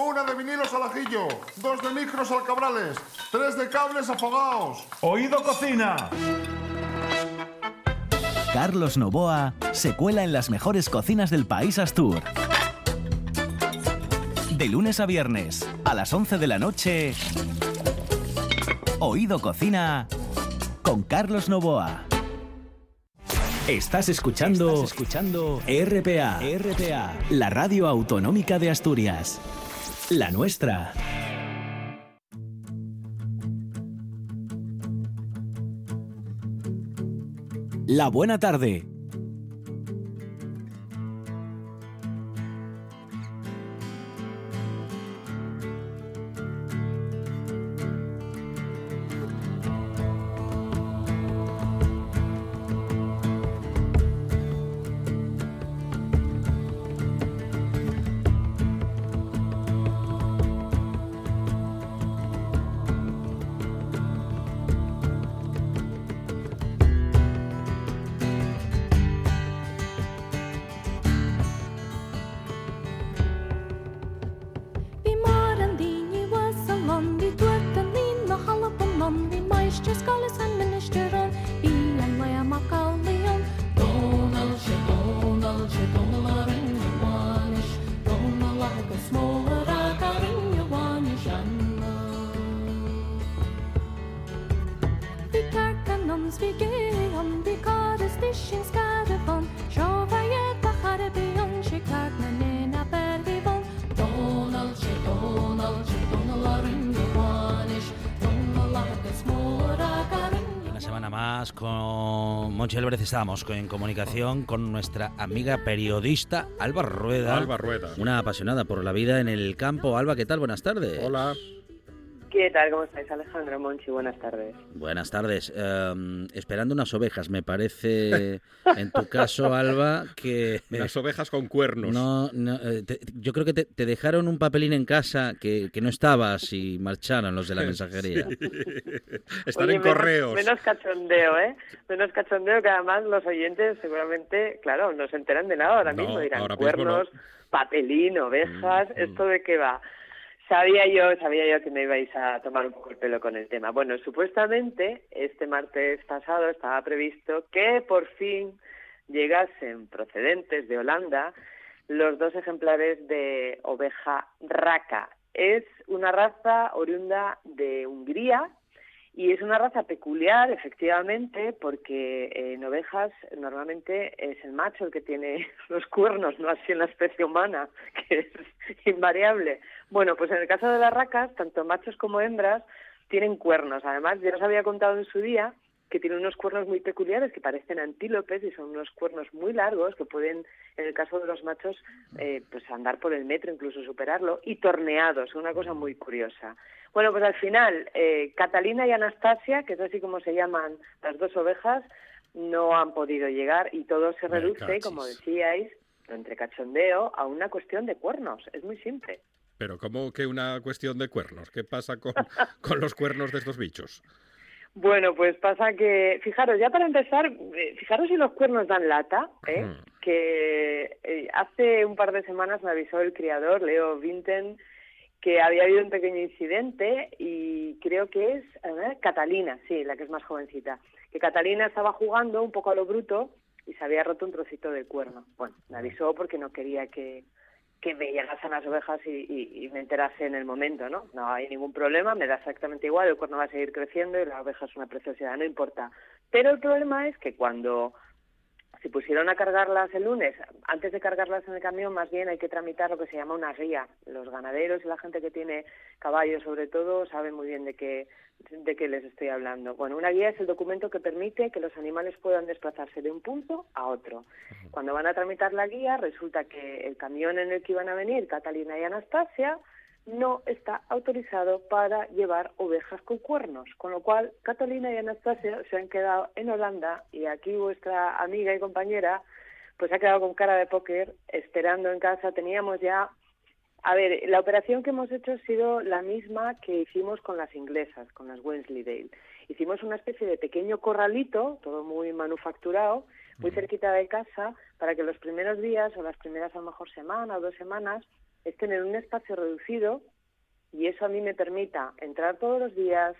S7: Una de vinilos al ajillo, dos de micros al cabrales, tres de cables afogados.
S8: Oído Cocina.
S4: Carlos Novoa se cuela en las mejores cocinas del país Astur. De lunes a viernes, a las 11 de la noche, Oído Cocina con Carlos Novoa. Estás escuchando, escuchando RPA, RPA, la radio autonómica de Asturias. La nuestra. La buena tarde.
S1: Álvarez estábamos en comunicación con nuestra amiga periodista Alba Rueda.
S2: Alba Rueda.
S1: Una apasionada por la vida en el campo. Alba, ¿qué tal? Buenas tardes.
S2: Hola.
S8: ¿Qué tal? ¿Cómo estáis? Alejandro Monchi, buenas tardes.
S1: Buenas tardes. Em, esperando unas ovejas, me parece, en tu caso, Alba, que...
S2: Las ovejas con cuernos.
S1: No, no, eh, te- yo creo que te, te dejaron un papelín en casa que, que no estabas y marcharon los de la mensajería.
S2: Están
S8: Oye,
S2: en
S8: menos-
S2: correos.
S8: Menos cachondeo, ¿eh? Menos cachondeo que además los oyentes seguramente, claro, no se enteran de nada ahora
S2: No,
S8: mismo. Dirán
S2: ahora mismo
S8: cuernos,
S2: no.
S8: papelín, ovejas,
S2: Mm,
S8: ¿esto de qué va? Sabía yo, sabía yo que me ibais a tomar un poco el pelo con el tema. Bueno, supuestamente este martes pasado estaba previsto que por fin llegasen procedentes de Holanda los dos ejemplares de oveja raca. Es una raza oriunda de Hungría y es una raza peculiar, efectivamente, porque en ovejas normalmente es el macho el que tiene los cuernos, no así en la especie humana, que es invariable. Bueno, pues en el caso de las racas, tanto machos como hembras tienen cuernos. Además, yo os había contado en su día que tienen unos cuernos muy peculiares que parecen antílopes y son unos cuernos muy largos que pueden, en el caso de los machos, eh, pues andar por el metro, incluso superarlo, y torneados, una cosa muy curiosa. Bueno, pues al final, eh, Catalina y Anastasia, que es así como se llaman las dos ovejas, no han podido llegar y todo se reduce, como decíais, entre cachondeo, a una cuestión de cuernos. Es muy simple.
S2: Pero ¿cómo que una cuestión de cuernos? ¿Qué pasa con, con los cuernos de estos bichos?
S8: Bueno, pues pasa que, fijaros, ya para empezar, eh, fijaros si los cuernos dan lata, ¿eh?
S2: Mm.
S8: que eh, hace un par de semanas me avisó el criador, Leo Vinten, que había habido un pequeño incidente y creo que es Catalina, sí, la que es más jovencita, que Catalina estaba jugando un poco a lo bruto y se había roto un trocito de cuerno. Bueno, me avisó porque no quería que, que me llegasen las ovejas y- y me enterase en el momento, ¿no? No hay ningún problema, me da exactamente igual, el cuerno va a seguir creciendo y la oveja es una preciosidad, no importa. Pero el problema es que cuando se pusieron a cargarlas el lunes, antes de cargarlas en el camión, más bien hay que tramitar lo que se llama una guía. Los ganaderos y la gente que tiene caballos, sobre todo, saben muy bien de qué, de qué les estoy hablando. Bueno, una guía es el documento que permite que los animales puedan desplazarse de un punto a otro. Cuando van a tramitar la guía, resulta que el camión en el que iban a venir Catalina y Anastasia no está autorizado para llevar ovejas con cuernos, con lo cual Catalina y Anastasia se han quedado en Holanda y aquí vuestra amiga y compañera pues ha quedado con cara de póker esperando en casa. Teníamos ya a ver, la operación que hemos hecho ha sido la misma que hicimos con las inglesas, con las Wensleydale. Hicimos una especie de pequeño corralito, todo muy manufacturado, muy cerquita de casa, para que los primeros días o las primeras a lo mejor semana o dos semanas estén en un espacio reducido y eso a mí me permita entrar todos los días,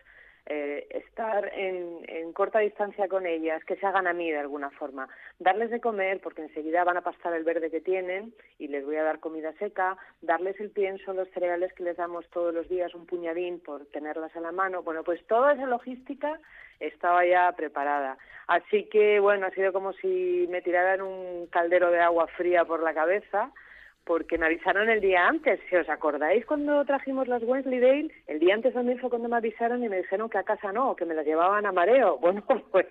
S8: eh, estar en, en corta distancia con ellas, que se hagan a mí de alguna forma, darles de comer porque enseguida van a pastar el verde que tienen y les voy a dar comida seca, darles el pienso, los cereales que les damos todos los días, un puñadín por tenerlas a la mano. Bueno, pues toda esa logística estaba ya preparada. Así que, bueno, ha sido como si me tiraran un caldero de agua fría por la cabeza porque me avisaron el día antes. Si os acordáis cuando trajimos las Wensleydale, el día antes también fue cuando me avisaron y me dijeron que a casa no, que me las llevaban a mareo. Bueno, pues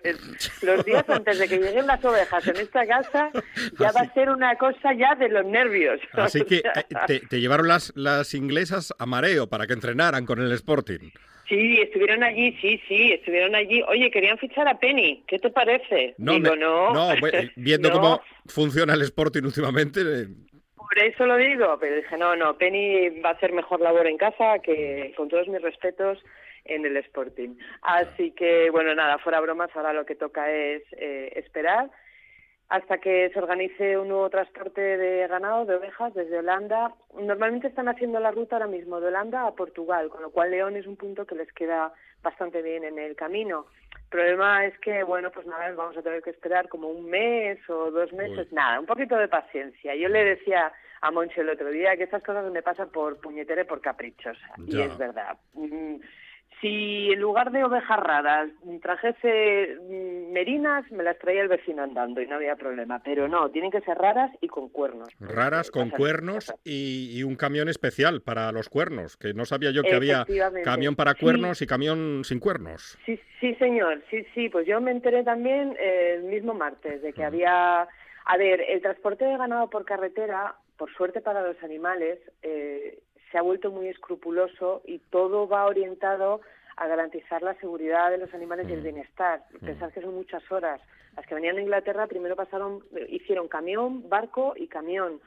S8: los días antes de que lleguen las ovejas en esta casa ya va a ser una cosa ya de los nervios.
S2: Así que eh, te, te llevaron las, las inglesas a mareo para que entrenaran con el Sporting.
S8: Sí, estuvieron allí, sí, sí, estuvieron allí. Oye, querían fichar a Penny, ¿qué te parece?
S2: No,
S8: Digo,
S2: me-
S8: no.
S2: bu- viendo
S8: No.
S2: cómo funciona el Sporting últimamente, eh,
S8: Por eso lo digo, pero dije, no, no, Penny va a hacer mejor labor en casa que, con todos mis respetos, en el Sporting. Así que, bueno, nada, fuera bromas, ahora lo que toca es eh, esperar hasta que se organice un nuevo transporte de ganado, de ovejas, desde Holanda. Normalmente están haciendo la ruta ahora mismo de Holanda a Portugal, con lo cual León es un punto que les queda bastante bien en el camino. El problema es que, bueno, pues nada, vamos a tener que esperar como un mes o dos meses. Nada, un poquito de paciencia. Yo le decía a Moncho el otro día que estas cosas me pasan por puñetera y por caprichosa. Y es verdad. Mm, Si en lugar de ovejas raras trajese mm, merinas, me las traía el vecino andando y no había problema. Pero no, tienen que ser raras y con cuernos.
S2: raras con cuernos y, y un camión especial para los cuernos, que no sabía yo que había camión para
S8: Sí.
S2: cuernos y camión sin cuernos.
S8: Sí, sí, señor, sí, sí, pues yo me enteré también eh, el mismo martes de que había... A ver, el transporte de ganado por carretera, por suerte para los animales, eh, se ha vuelto muy escrupuloso y todo va orientado a garantizar la seguridad de los animales y el bienestar. Pensad que son muchas horas. Las que venían de Inglaterra primero pasaron, eh, hicieron camión, barco y camión.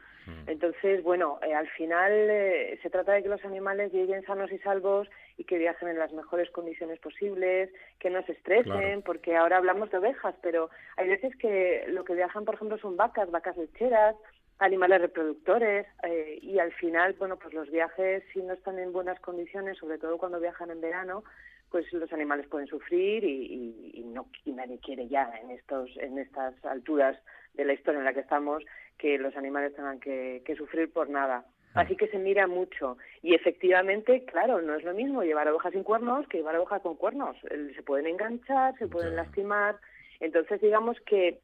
S8: Entonces, bueno, eh, al final eh, se trata de que los animales lleguen sanos y salvos y que viajen en las mejores condiciones posibles, que no se estresen,
S9: Claro.
S8: porque ahora hablamos de ovejas, pero hay veces que lo que viajan, por ejemplo, son vacas, vacas lecheras, animales reproductores eh, y al final, bueno, pues los viajes si no están en buenas condiciones, sobre todo cuando viajan en verano, pues los animales pueden sufrir y, y- y no y nadie quiere ya en estos en estas alturas de la historia en la que estamos que los animales tengan que, que sufrir por nada. Así que se mira mucho. Y efectivamente, claro, no es lo mismo llevar ovejas sin cuernos que llevar ovejas con cuernos. El- Se pueden enganchar, se pueden lastimar. Entonces, digamos que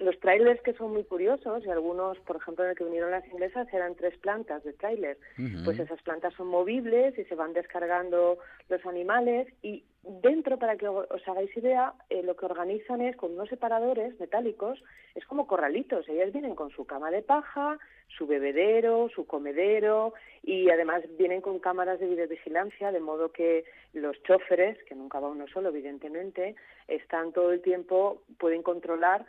S8: los trailers que son muy curiosos, y algunos, por ejemplo, en el que vinieron las inglesas, eran tres plantas de trailer. Pues esas plantas son movibles y se van descargando los animales y dentro, para que os hagáis idea, eh, lo que organizan es con unos separadores metálicos, es como corralitos. Ellas vienen con su cama de paja, su bebedero, su comedero y además vienen con cámaras de videovigilancia, de modo que los choferes, que nunca va uno solo, evidentemente, están todo el tiempo, pueden controlar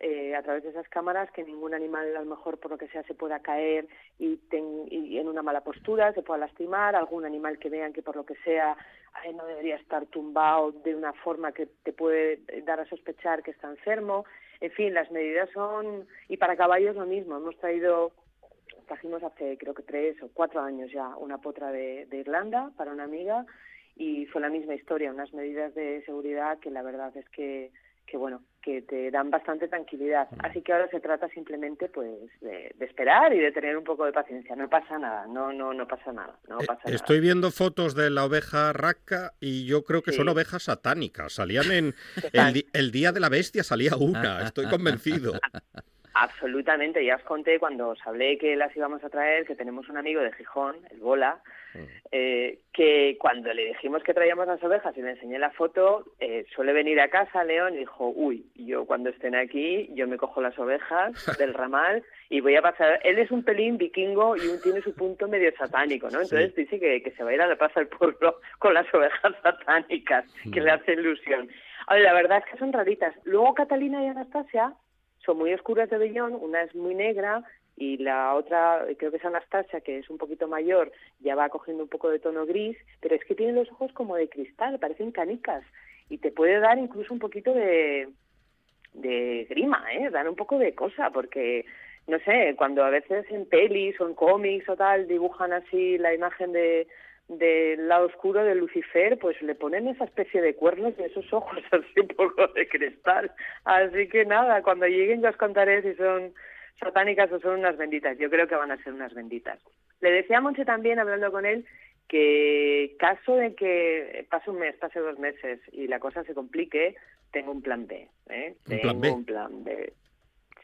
S8: eh, a través de esas cámaras que ningún animal a lo mejor por lo que sea se pueda caer y, ten- y en una mala postura se pueda lastimar algún animal que vean que por lo que sea eh, no debería estar tumbado de una forma que te puede eh, dar a sospechar que está enfermo. En fin las medidas son y para caballos lo mismo. Hemos traído trajimos hace creo que tres o cuatro años ya una potra de, de Irlanda para una amiga y fue la misma historia, unas medidas de seguridad que la verdad es que, que bueno, que te dan bastante tranquilidad. Así que ahora se trata simplemente pues de, de esperar y de tener un poco de paciencia. No pasa nada, no, no, no pasa nada, no pasa nada.
S2: Estoy viendo fotos de la oveja raca y yo creo que
S8: Sí.
S2: son ovejas satánicas. Salían en el, el día de la bestia salía una, estoy convencido.
S8: Absolutamente, ya os conté cuando os hablé que las íbamos a traer, que tenemos un amigo de Gijón, el Bola, eh, que cuando le dijimos que traíamos las ovejas y le enseñé la foto, eh, suele venir a casa León y dijo, uy, yo cuando estén aquí, yo me cojo las ovejas del ramal y voy a pasar, él es un pelín vikingo y un- tiene su punto medio satánico, ¿no? Entonces dice que, que se va a ir a la plaza del pueblo con las ovejas satánicas, que le hace ilusión. Ahora, la verdad es que son raritas. Luego Catalina y Anastasia son muy oscuras de vellón, una es muy negra y la otra, creo que es Anastasia, que es un poquito mayor, ya va cogiendo un poco de tono gris, pero es que tiene los ojos como de cristal, parecen canicas y te puede dar incluso un poquito de, de grima, ¿eh? dar un poco de cosa, porque no sé, cuando a veces en pelis o en cómics o tal dibujan así la imagen de del lado oscuro de Lucifer, pues le ponen esa especie de cuernos y esos ojos así un poco de cristal. Así que nada, cuando lleguen ya os contaré si son satánicas o son unas benditas. Yo creo que van a ser unas benditas. Le decía a Monche también, hablando con él, que caso de que pase un mes, pase dos meses y la cosa se complique, tengo un plan B. ¿eh?
S2: ¿Un
S8: tengo
S2: plan B?
S8: un plan B.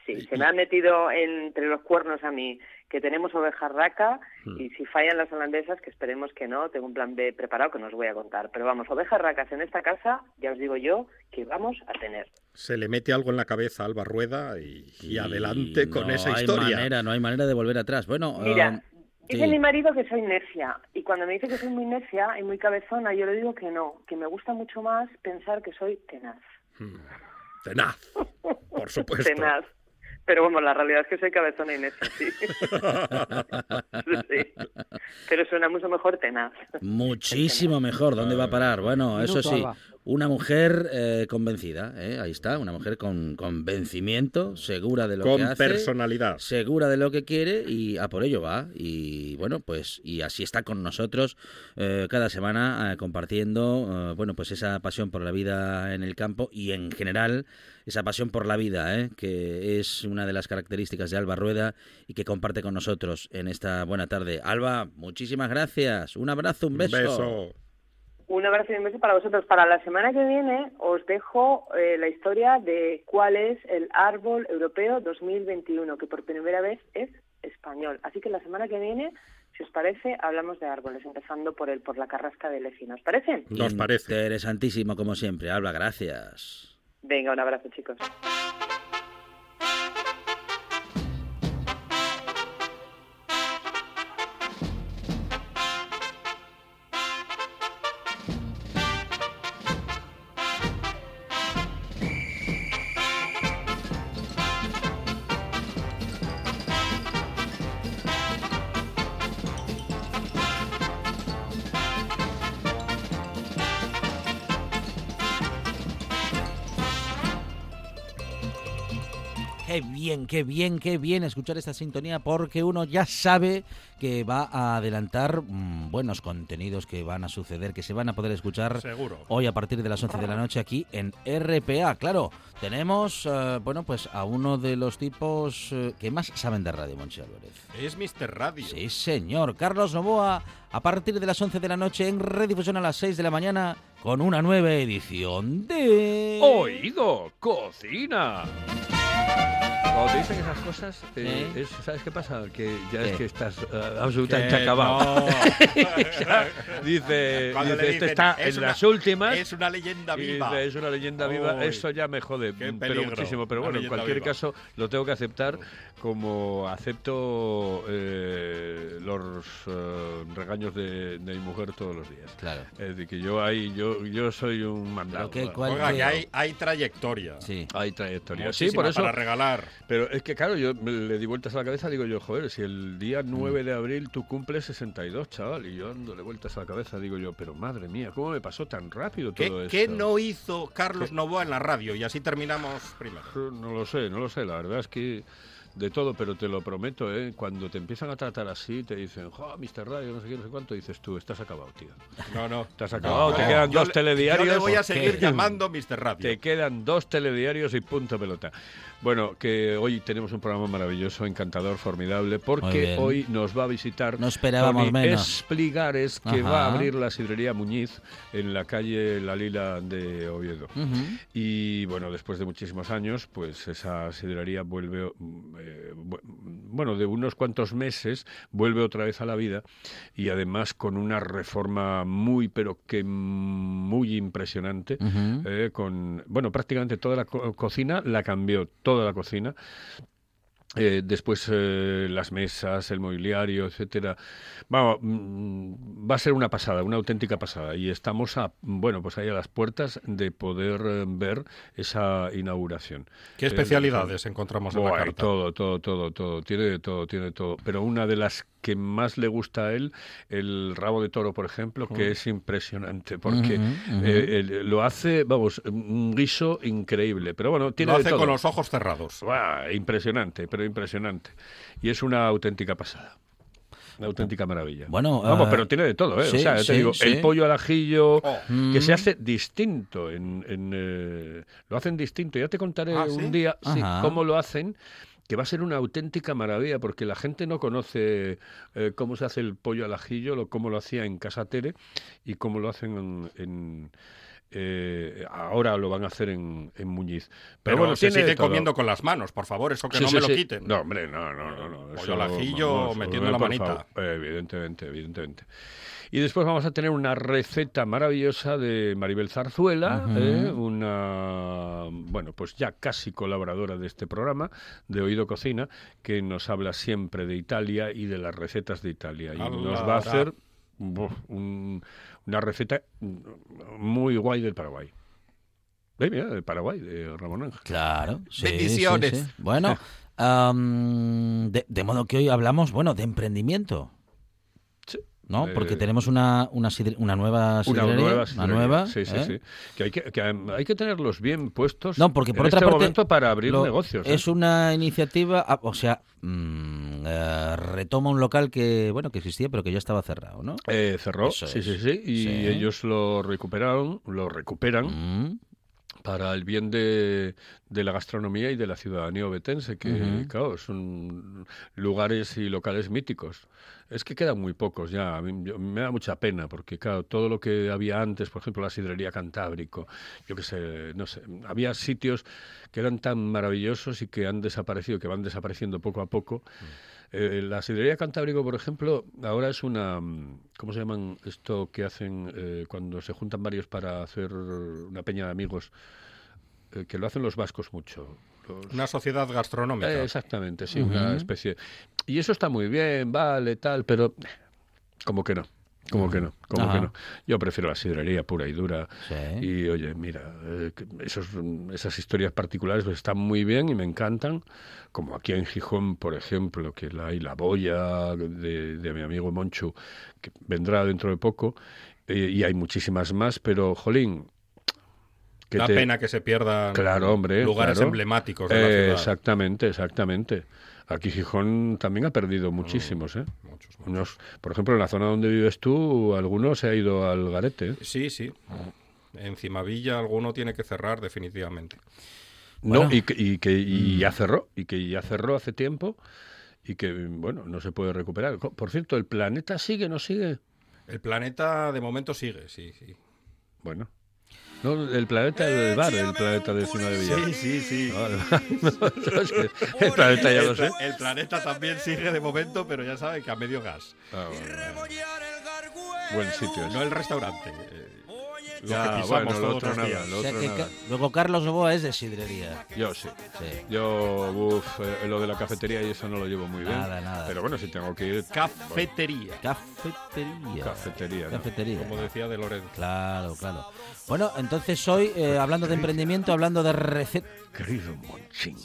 S8: Sí, se me ha metido entre los cuernos a mí que tenemos oveja raca
S2: Hmm.
S8: y si fallan las holandesas, que esperemos que no, tengo un plan B preparado que no os voy a contar. Pero vamos, ovejas racas en esta casa, ya os digo yo, que vamos a tener.
S2: Se le mete algo en la cabeza a Alba Rueda y, y adelante con
S1: no
S2: esa
S1: hay
S2: historia.
S1: manera, no hay manera de volver atrás. Bueno,
S8: Mira,
S1: um,
S8: dice
S1: sí.
S8: mi marido que soy necia y cuando me dice que soy muy necia y muy cabezona, yo le digo que no, que me gusta mucho más pensar que soy tenaz.
S2: Tenaz, por supuesto.
S8: Tenaz. Pero bueno, la realidad es que soy cabezona y necia, sí. Sí. Pero suena mucho mejor tenaz.
S1: Muchísimo mejor. ¿Dónde va a parar? Bueno, eso sí,
S8: Alba.
S1: Una mujer eh, convencida, ¿eh? ahí está, una mujer con convencimiento, segura de lo
S2: Con
S1: que hace.
S2: personalidad.
S1: Segura de lo que quiere y a por ello va. Y bueno, pues y así está con nosotros eh, cada semana eh, compartiendo, eh, bueno, pues esa pasión por la vida en el campo y en general esa pasión por la vida, ¿eh? que es una de las características de Alba Rueda y que comparte con nosotros en esta buena tarde. Alba, muchísimas gracias. Un abrazo, un beso.
S2: beso.
S8: Un abrazo y un beso para vosotros. Para la semana que viene os dejo eh, la historia de cuál es el árbol europeo 2021, que por primera vez es español. Así que la semana que viene, si os parece, hablamos de árboles, empezando por el por la carrasca de Lecina. ¿Os parece?
S1: Nos parece. Interesantísimo, como siempre. Alba, gracias.
S8: Venga, un abrazo, chicos.
S1: Qué bien, qué bien, escuchar esta sintonía porque uno ya sabe que va a adelantar mm, buenos contenidos que van a suceder, que se van a poder escuchar
S2: Seguro.
S1: hoy a partir de las 11 de la noche aquí en RPA. Claro, tenemos, eh, bueno, pues a uno de los tipos eh, que más saben de radio, Monchi Álvarez.
S2: Es Mr. Radio.
S1: Sí, señor. Carlos Novoa, a partir de las 11 de la noche en redifusión a las 6 de la mañana con una nueva edición de...
S9: Oído, cocina. Cuando te dicen esas cosas, eh,
S1: ¿Eh?
S9: es- ¿sabes qué pasa? Que ya
S1: ¿Qué?
S9: es que estás eh, absolutamente
S2: Que
S9: acabado.
S2: no.
S9: Dice, dice, este
S2: dicen,
S9: está
S2: "Es
S9: en
S2: una-
S9: las últimas.
S2: Es una leyenda viva.
S9: dice, es una leyenda viva,
S2: Uy,
S9: eso ya me jode,
S2: qué
S9: pero muchísimo. Pero bueno, en cualquier
S2: viva.
S9: caso, lo tengo que aceptar como acepto eh, los eh, regaños de, de mi mujer todos los días.
S1: Claro.
S9: Es decir, que yo ahí, yo, yo soy un mandado.
S1: Qué-
S2: Oiga,
S1: que-
S2: hay, hay trayectoria.
S1: Sí.
S9: Hay trayectoria. Sí,
S2: Muchísima
S9: por eso.
S2: Regalar.
S9: Pero es que, claro, yo me- le di vueltas a la cabeza, digo yo, joder, si el día 9 de abril tú cumples 62, chaval, y yo dándole vueltas a la cabeza, digo yo, pero madre mía, ¿cómo me pasó tan rápido todo
S2: ¿Qué,
S9: esto?
S2: qué no hizo Carlos Novoa en la radio? Y así terminamos primero.
S9: No lo sé, no lo sé, la verdad es que de todo, pero te lo prometo, ¿eh? Cuando te empiezan a tratar así, te dicen, jo, Mr. Radio, no sé qué, no sé cuánto, dices tú, estás acabado, tío.
S2: No, no.
S9: Estás acabado, te
S2: No,
S9: quedan
S2: yo
S9: dos
S2: le-
S9: telediarios.
S2: Yo le voy a
S9: ¿Por
S2: seguir
S9: qué?
S2: llamando Mr. Radio.
S9: Te quedan dos telediarios y punto pelota. Bueno, que hoy tenemos un programa maravilloso, encantador, formidable, porque hoy nos va a visitar
S1: No esperábamos
S9: Tony
S1: menos.
S9: Espligares, que va a abrir la sidrería Muñiz en la calle La Lila de Oviedo. Y bueno, después de muchísimos años, pues esa sidrería vuelve, eh, bu- bueno, de unos cuantos meses, vuelve otra vez a la vida y además con una reforma muy, pero que muy impresionante. Eh, con, bueno, prácticamente toda la co- cocina la cambió, toda la cocina. Eh, después eh, las mesas, el mobiliario, etcétera. Vamos, mm, va a ser una pasada, una auténtica pasada. Y estamos a, bueno, pues ahí a las puertas de poder eh, ver esa inauguración.
S2: ¿Qué
S9: Eh,
S2: especialidades encontramos en la carta?
S9: todo, todo, todo, todo. Tiene de todo, tiene de todo. Pero una de las que más le gusta a él, el rabo de toro, por ejemplo, que es impresionante, porque eh, él lo hace, vamos, un guiso increíble. Pero bueno, tiene
S2: Lo
S9: de
S2: hace
S9: todo.
S2: con los ojos cerrados.
S9: Buah, impresionante, pero impresionante. Y es una auténtica pasada. Una auténtica maravilla.
S1: Bueno,
S9: Vamos,
S1: eh,
S9: pero tiene de todo, ¿eh?
S1: sí,
S9: o sea,
S1: sí,
S9: te digo,
S1: sí.
S9: el pollo al ajillo,
S2: Oh.
S1: Mm.
S9: que se hace distinto. En, en, eh, lo hacen distinto. Ya te contaré
S2: Ah,
S9: un día cómo lo hacen, que va a ser una auténtica maravilla, porque la gente no conoce eh, cómo se hace el pollo al ajillo, lo, cómo lo hacía en Casa Tere y cómo lo hacen en... en, eh, ahora lo van a hacer en, en Muñiz. Pero,
S2: Pero
S9: bueno,
S2: se sigue comiendo con las manos, por favor, eso que
S9: Sí,
S2: no
S9: sí,
S2: me lo quiten.
S9: No, hombre, no, no, no. no.
S2: Pollo al ajillo,
S9: vamos,
S2: metiendo la
S9: por
S2: manita.
S9: favor. Eh, evidentemente, evidentemente. Y después vamos a tener una receta maravillosa de Maribel Zarzuela, eh, una, bueno, pues ya casi colaboradora de este programa, de Oído Cocina, que nos habla siempre de Italia y de las recetas de Italia. Y nos va a hacer buf, un- una receta muy guay del Paraguay. Eh, mira, del Paraguay, de Ramón Ángel.
S1: Claro. sí,
S2: Bendiciones.
S1: sí, sí. Bueno, am, de, de modo que hoy hablamos, bueno, de emprendimiento. ¿No?
S9: Eh,
S1: Porque tenemos una, una, sidre- una nueva
S9: Una
S1: sidrería,
S9: nueva,
S1: una
S9: sidrería.
S1: nueva,
S9: Sí, sí,
S1: ¿eh?
S9: sí. Que hay que, que hay que tenerlos bien puestos
S1: No, porque por
S9: en
S1: otra
S9: este
S1: parte
S9: momento para abrir
S1: lo-
S9: negocios. ¿eh?
S1: Es una iniciativa, ah, o sea, mm, eh, retoma un local que, bueno, que existía, pero que ya estaba cerrado, ¿no?
S9: Eh, cerró,
S1: Eso
S9: sí,
S1: es.
S9: sí, sí, y ellos lo recuperaron, lo recuperan
S1: Mm,
S9: para el bien de, de la gastronomía y de la ciudadanía obetense, que, claro, son lugares y locales míticos. Es que quedan muy pocos ya, a mí yo- me da mucha pena, porque, claro, todo lo que había antes, por ejemplo, la sidrería Cantábrico, yo qué sé, no sé, había sitios que eran tan maravillosos y que han desaparecido, que van desapareciendo poco a poco. Eh, la sidrería Cantábrico, por ejemplo, ahora es una... mm, ¿Cómo se llaman esto que hacen eh, cuando se juntan varios para hacer una peña de amigos? Eh, que lo hacen los vascos mucho. Los-
S2: Una sociedad gastronómica.
S9: Eh, exactamente, sí, una especie... Y eso está muy bien, vale, tal, pero... Como que no. Como que no,
S1: Ajá.
S9: que no. Yo prefiero la sidrería pura y dura.
S1: sí.
S9: Y oye, mira, eh, esos, esas historias particulares pues, están muy bien y me encantan, como aquí en Gijón, por ejemplo, que la, hay la boya de, de mi amigo Monchu, que vendrá dentro de poco, eh, y hay muchísimas más, pero, jolín, que
S2: Da
S9: te-
S2: pena que se pierdan
S9: Claro, hombre.
S2: lugares
S9: claro.
S2: emblemáticos de la ciudad.
S9: Exactamente, exactamente. Aquí Gijón también ha perdido muchísimos, ¿eh? Unos, por ejemplo, en la zona donde vives tú, algunos se ha ido al garete. ¿eh?
S2: Sí, sí. En Cimavilla alguno tiene que cerrar definitivamente.
S9: No,
S2: Bueno.
S9: y que, y que y
S1: Mm.
S9: ya cerró, y que ya cerró hace tiempo, y que, bueno, no se puede recuperar. Por cierto, ¿el planeta sigue no sigue?
S2: El planeta de momento sigue, sí, sí.
S9: Bueno. No, el planeta del bar, el planeta de Cima de Villa.
S2: Sí, sí, sí.
S9: No, el planeta ya lo sé.
S2: El planeta también sigue de momento, pero ya sabe que a medio gas.
S9: Ah, vale. Buen sitio. ese.
S2: No el restaurante. eh, lo
S9: Ya,
S2: que pisamos
S9: bueno, lo
S2: todos
S9: otro
S2: los
S9: nada,
S2: días.
S9: lo
S1: O sea
S9: otro
S1: que
S9: nada.
S1: ca- luego Carlos Novoa es de sidrería.
S9: Yo sí.
S1: Sí.
S9: Yo, uff, eh, lo de la cafetería y eso no lo llevo muy bien.
S1: Nada, nada.
S9: Pero bueno, si tengo que ir.
S2: Cafetería.
S1: Cafetería.
S9: Cafetería. ¿no?
S1: Cafetería.
S2: Como decía de Lorenzo.
S1: Claro, claro. Bueno, entonces hoy, eh, hablando de emprendimiento, hablando de recetas...
S9: Querido Monchín,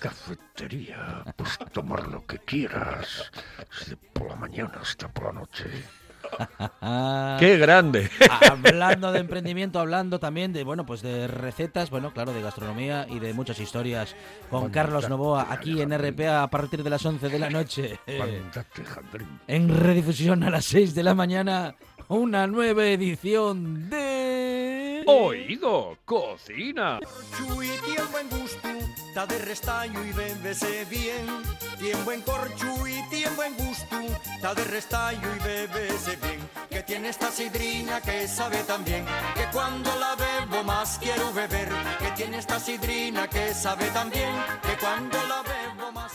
S9: cafetería, pues tomar lo que quieras, desde por la mañana hasta por la noche. ¡Qué grande!
S1: hablando de emprendimiento, hablando también de, bueno, pues de recetas, bueno, claro, de gastronomía y de muchas historias con Carlos Novoa aquí en RPA a partir de las 11 de la noche. En redifusión a las 6 de la mañana, una nueva edición de...
S9: Oído, cocina.
S10: Está de restaño y bébese bien. Tiene buen corchu y tiene buen gusto, está de restaño y bébese bien. Que tiene esta sidrina que sabe tan bien, que cuando la bebo más quiero beber. Que tiene esta sidrina que sabe tan bien, que cuando la bebo más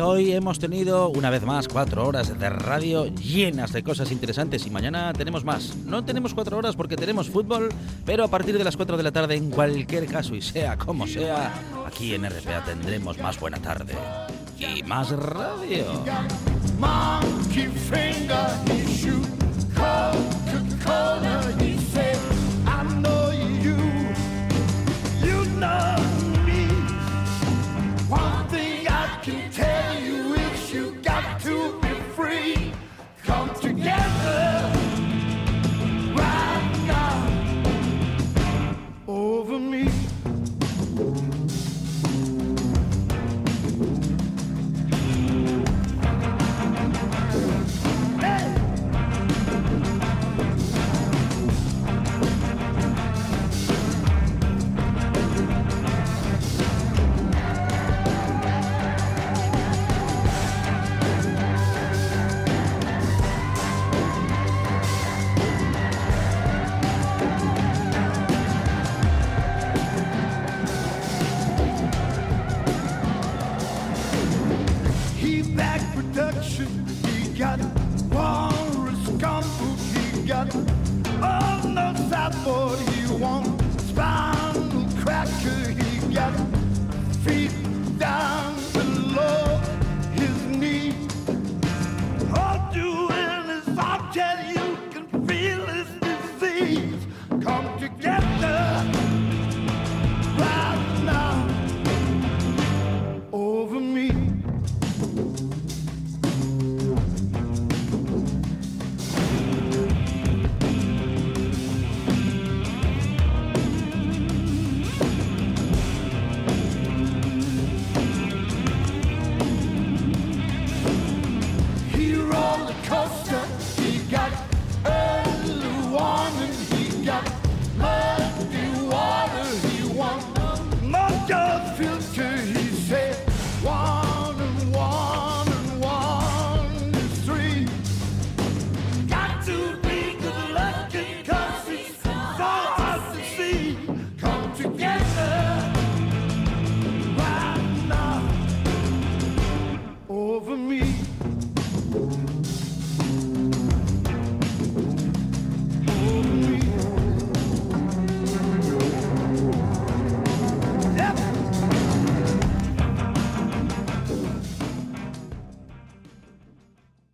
S1: hoy. Hemos tenido una vez más cuatro horas de radio llenas de cosas interesantes y mañana tenemos más. No tenemos cuatro horas porque tenemos fútbol, pero a partir de las cuatro de la tarde, en cualquier caso y sea como sea, aquí en RPA tendremos más buena tarde y más radio.